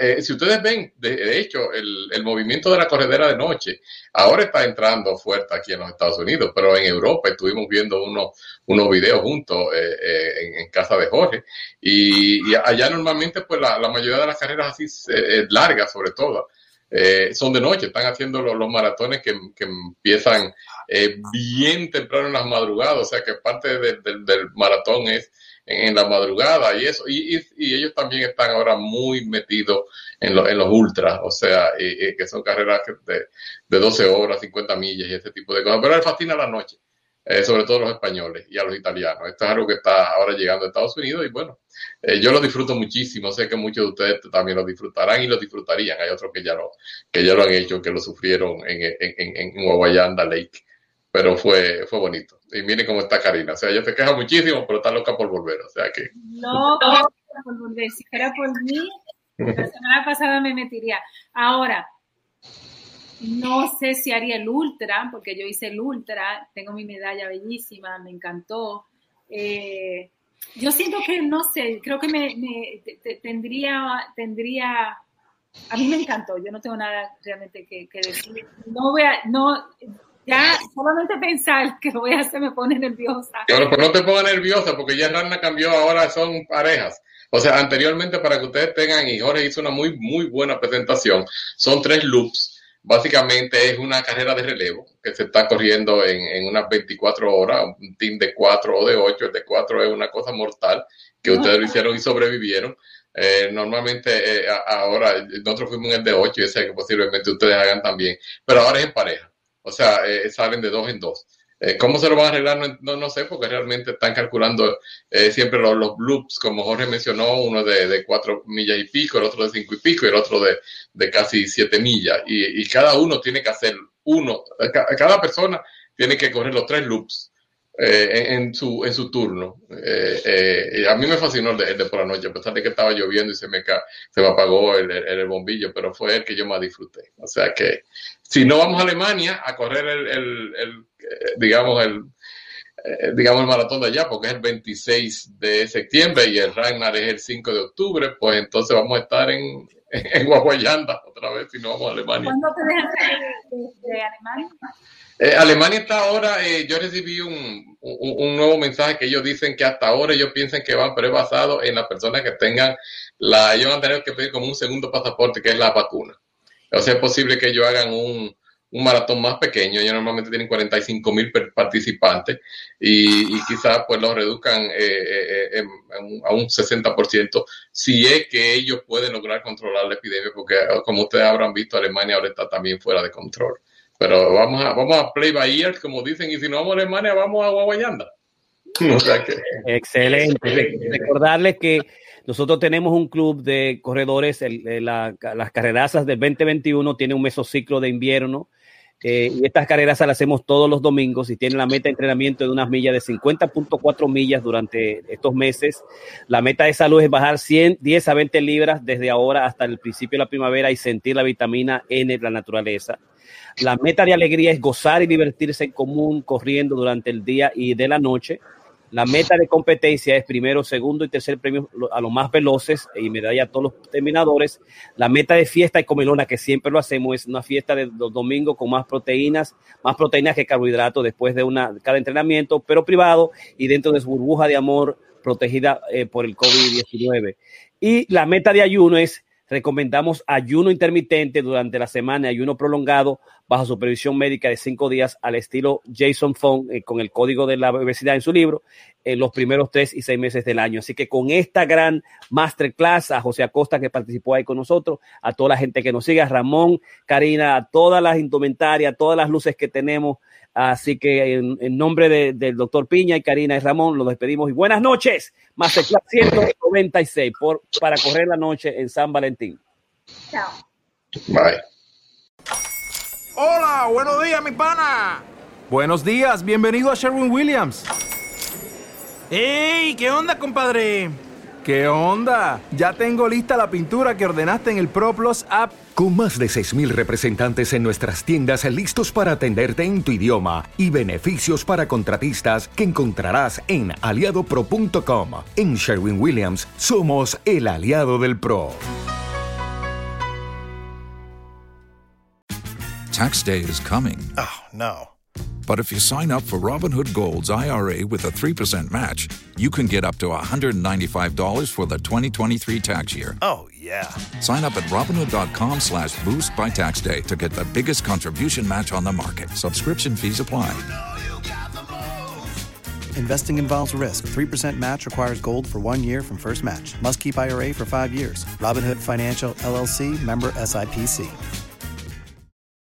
eh, si ustedes ven, de, hecho, el, el, movimiento de la corredera de noche ahora está entrando fuerte aquí en los Estados Unidos, pero en Europa estuvimos viendo unos, unos videos juntos eh, eh, en, casa de Jorge. Y, allá normalmente pues la, mayoría de las carreras así eh, largas sobre todo son de noche, están haciendo los, los maratones que, que empiezan bien temprano en las madrugadas, o sea que parte de, del maratón es en la madrugada y eso, y, y, ellos también están ahora muy metidos en, lo, en los ultras, o sea, que son carreras de, de 12 horas, 50 millas y ese tipo de cosas, pero les fascina la noche, eh, sobre todo a los españoles y a los italianos. Esto es algo que está ahora llegando a Estados Unidos y bueno, eh, yo lo disfruto muchísimo, sé que muchos de ustedes también lo disfrutarán y lo disfrutarían, hay otros que ya lo, que ya lo han hecho, que lo sufrieron en, en, en, en Lake pero fue, fue bonito. Y miren cómo está Karina. O sea, ella se queja muchísimo, pero está loca por volver. O sea que. No, por volver. Si fuera por mí, la semana pasada me metiría. Ahora, no sé si haría el ultra, porque yo hice el ultra, tengo mi medalla bellísima, me encantó. Eh, yo siento que, no sé, creo que me, me tendría, tendría, a mí me encantó, yo no tengo nada realmente que, que decir. No voy a, no, ya solamente pensar que voy a hacer me pone nerviosa. Pero, pero no te pongas nerviosa porque ya Rana cambió, ahora son parejas. O sea, anteriormente para que ustedes tengan, y Jorge hizo una muy, muy buena presentación, son tres loops. Básicamente es una carrera de relevo que se está corriendo en, en unas 24 horas, un team de 4 o de 8, el de 4 es una cosa mortal que ustedes lo hicieron y sobrevivieron. Eh, normalmente eh, ahora nosotros fuimos en el de 8 y sé que posiblemente ustedes hagan también, pero ahora es en pareja. O sea, eh, salen de dos en dos. Eh, ¿Cómo se lo van a arreglar? No, no sé, porque realmente están calculando eh, siempre los, los, loops, como Jorge mencionó, uno de, de, cuatro millas y pico, el otro de cinco y pico y el otro de, de casi siete millas. Y, y, cada uno tiene que hacer uno, cada persona tiene que correr los tres loops eh, en, su, en su turno. Eh, eh, a mí me fascinó el de, el de, por la noche, a pesar de que estaba lloviendo y se me, se me apagó el, el, bombillo, pero fue el que yo más disfruté. O sea que si no vamos a Alemania a correr el, digamos, el, digamos, el maratón de allá, porque es el 26 de septiembre y el Ragnar es el 5 de octubre, pues entonces vamos a estar en, en Guaguayanda otra vez si no vamos a Alemania. ¿Cuándo te dejan de, de Alemania? Eh, Alemania está ahora, eh, yo recibí un, un, un, nuevo mensaje que ellos dicen que hasta ahora ellos piensan que van, pero es basado en las personas que tengan la, ellos van a tener que pedir como un segundo pasaporte, que es la vacuna. O sea, es posible que ellos hagan un, un maratón más pequeño, ellos normalmente tienen 45 mil participantes y, y quizás pues lo reduzcan eh, eh, eh, a un 60% si es que ellos pueden lograr controlar la epidemia, porque como ustedes habrán visto, Alemania ahora está también fuera de control. Pero vamos a, vamos a play by ear, como dicen, y si no vamos a Alemania, vamos a Guaguayanda. O sea que... Excelente. Recordarles que nosotros tenemos un club de corredores, el, la, las carrerazas del 2021 tiene un mesociclo de invierno. Eh, y estas carreras las hacemos todos los domingos y tienen la meta de entrenamiento de unas millas de 50.4 millas durante estos meses. La meta de salud es bajar 100, 10 a 20 libras desde ahora hasta el principio de la primavera y sentir la vitamina N de la naturaleza. La meta de alegría es gozar y divertirse en común corriendo durante el día y de la noche. La meta de competencia es primero, segundo y tercer premio a los más veloces y medalla a todos los terminadores. La meta de fiesta y comelona, que siempre lo hacemos, es una fiesta de los domingos con más proteínas, más proteínas que carbohidratos después de una, cada entrenamiento, pero privado y dentro de su burbuja de amor protegida eh, por el COVID-19. Y la meta de ayuno es recomendamos ayuno intermitente durante la semana, ayuno prolongado bajo supervisión médica de cinco días al estilo Jason Fong eh, con el código de la universidad en su libro en los primeros tres y seis meses del año. Así que con esta gran masterclass, a José Acosta que participó ahí con nosotros, a toda la gente que nos sigue, a Ramón, Karina, a todas las indumentarias, a todas las luces que tenemos. Así que en, nombre del doctor Piña y Karina y Ramón, los despedimos y buenas noches. Masterclass 196 por, para correr la noche en San Valentín. Chao. Bye. Hola, buenos días, mi pana. Buenos días, bienvenido a Sherwin Williams. ¡Ey! ¿Qué onda, compadre? ¿Qué onda? Ya tengo lista la pintura que ordenaste en el ProPlus app. Con más de 6.000 representantes en nuestras tiendas listos para atenderte en tu idioma y beneficios para contratistas que encontrarás en aliadopro.com. En Sherwin Williams somos el aliado del PRO. Tax day is coming. Oh, no. But if you sign up for Robinhood Gold's IRA with a 3% match, you can get up to $195 for the 2023 tax year. Oh, yeah. Sign up at Robinhood.com slash boost by tax day to get the biggest contribution match on the market. Subscription fees apply. Investing involves risk. 3% match requires gold for one year from first match. Must keep IRA for five years. Robinhood Financial LLC member SIPC.